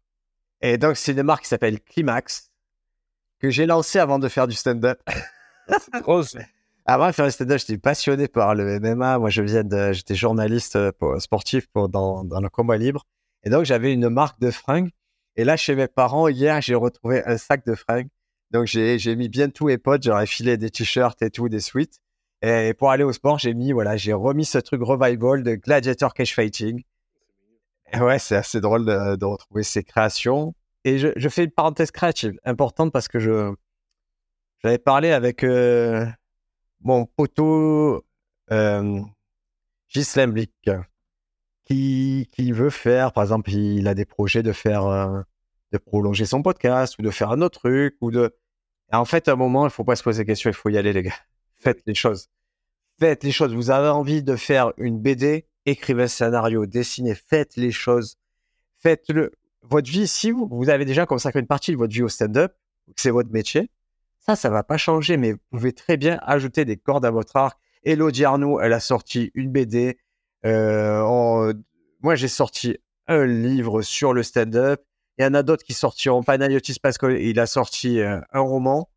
Et, donc, c'est une marque qui s'appelle Climax, que j'ai lancée avant de faire du stand-up. Avant de faire du stand-up, j'étais passionné par le MMA. Moi, je viens de, j'étais journaliste euh, sportif pour, dans, dans le combat libre. Et donc, j'avais une marque de fringues. Et là, chez mes parents, hier, j'ai retrouvé un sac de fringues donc, j'ai mis bien tous mes potes. J'aurais filé des t-shirts et tout, des suites. Et pour aller au sport, j'ai mis, voilà, j'ai remis ce truc revival de Gladiator Cage Fighting. Ouais, c'est assez drôle de, retrouver ces créations. Et je, fais une parenthèse créative importante parce que je j'avais parlé avec euh, mon poteau euh, Gislem qui, qui veut faire, par exemple, il a des projets de faire, euh, de prolonger son podcast ou de faire un autre truc ou de en fait, à un moment, il faut pas se poser des questions, il faut y aller, les gars. Faites les choses. Faites les choses. Vous avez envie de faire une BD, écrivez un scénario, dessinez, faites les choses. Faites-le. Votre vie, si vous, avez déjà consacré une partie de votre vie au stand-up, c'est votre métier, ça, ça va pas changer, mais vous pouvez très bien ajouter des cordes à votre arc. Elodie Arnaud, elle a sorti une BD. Euh, moi, j'ai sorti un livre sur le stand-up. Il y en a d'autres qui sortiront. Panayotis Pascal, il a sorti euh, un roman.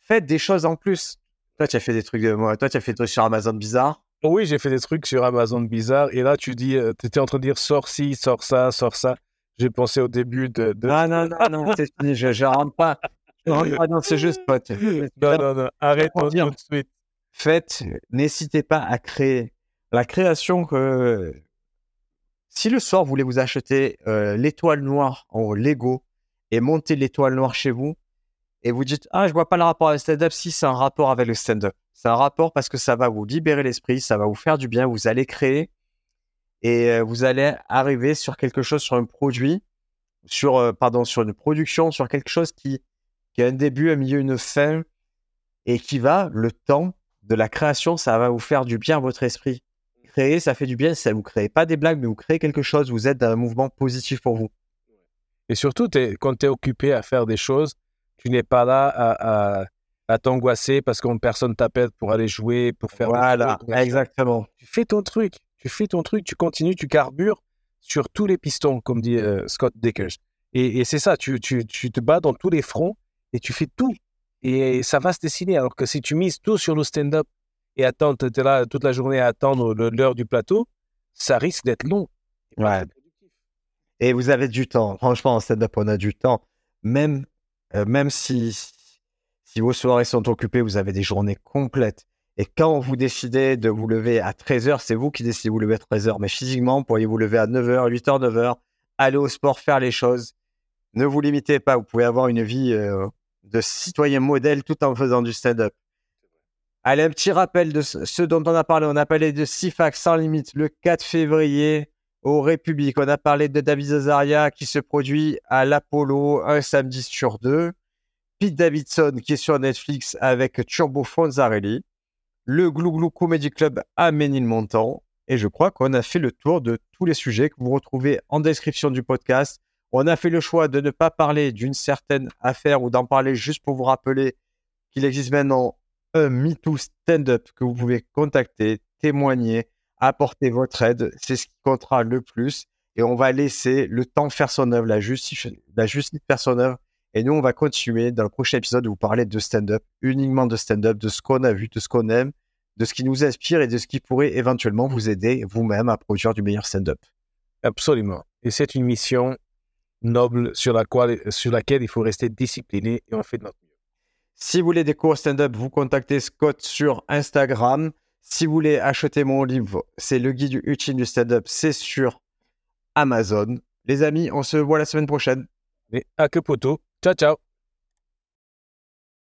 Faites des choses en plus. Toi, tu as fait des trucs de moi. Toi, tu as fait des trucs sur Amazon bizarre. Oui, j'ai fait des trucs sur Amazon bizarre. Et là, tu dis, euh, tu étais en train de dire sors ci, sors ça, sors ça. J'ai pensé au début de. de... Non, non, non, non, c'est fini. Je, je rentre pas. Je rentre pas dans ce jeu, pote. Non, non, non. Arrête tout de suite. Faites, n'hésitez pas à créer. La création que si le soir vous voulez vous acheter euh, l'étoile noire en Lego et monter l'étoile noire chez vous, et vous dites ah je vois pas le rapport avec le stand-up, si c'est un rapport avec le stand-up, c'est un rapport parce que ça va vous libérer l'esprit, ça va vous faire du bien, vous allez créer et euh, vous allez arriver sur quelque chose, sur un produit, sur euh, pardon, sur une production, sur quelque chose qui a un début, un milieu, une fin et qui va le temps de la création, ça va vous faire du bien à votre esprit créez, ça fait du bien. Ça vous créez pas des blagues, mais vous créez quelque chose. Vous êtes dans un mouvement positif pour vous. Et surtout, quand tu es occupé à faire des choses, tu n'es pas là à, t'angoisser parce qu'une personne t'appelle pour aller jouer, pour faire. Voilà, exactement. Tu fais ton truc. Tu fais ton truc, tu continues, tu carbures sur tous les pistons, comme dit euh, Scott Dickers. Et, c'est ça, tu, tu, tu, te bats dans tous les fronts et tu fais tout. Et ça va se dessiner. Alors que si tu mises tout sur le stand-up et attendre, tu es là toute la journée à attendre l'heure du plateau, ça risque d'être long. Ouais. Et vous avez du temps. Franchement, en stand-up, on a du temps. Même, euh, même si, si vos soirées sont occupées, vous avez des journées complètes. Et quand vous décidez de vous lever à 13h, c'est vous qui décidez de vous lever à 13h. Mais physiquement, pourriez vous lever à 9h, 8h, 9h, aller au sport, faire les choses. Ne vous limitez pas. Vous pouvez avoir une vie euh, de citoyen modèle tout en faisant du stand-up. Allez, un petit rappel de ce dont on a parlé. On a parlé de Sifax sans limite le 4 février au République. On a parlé de David Zazaria qui se produit à l'Apollo un samedi sur deux. Pete Davidson qui est sur Netflix avec Turbo Fonzarelli le Glouglou Comedy Club à Ménilmontant. Et je crois qu'on a fait le tour de tous les sujets que vous retrouvez en description du podcast. On a fait le choix de ne pas parler d'une certaine affaire ou d'en parler juste pour vous rappeler qu'il existe maintenant un MeToo stand-up que vous pouvez contacter, témoigner, apporter votre aide. C'est ce qui comptera le plus. Et on va laisser le temps faire son œuvre, la justice, la justice faire son œuvre. Et nous, on va continuer dans le prochain épisode de vous parler de stand-up, uniquement de stand-up, de ce qu'on a vu, de ce qu'on aime, de ce qui nous inspire et de ce qui pourrait éventuellement vous aider vous-même à produire du meilleur stand-up. Absolument. Et c'est une mission noble sur, la sur laquelle il faut rester discipliné et on fait de notre mieux. Si vous voulez des cours stand-up, vous contactez Scott sur Instagram. Si vous voulez acheter mon livre, c'est le guide ultime du stand-up, c'est sur Amazon. Les amis, on se voit la semaine prochaine. Et à que poteau. Ciao, ciao.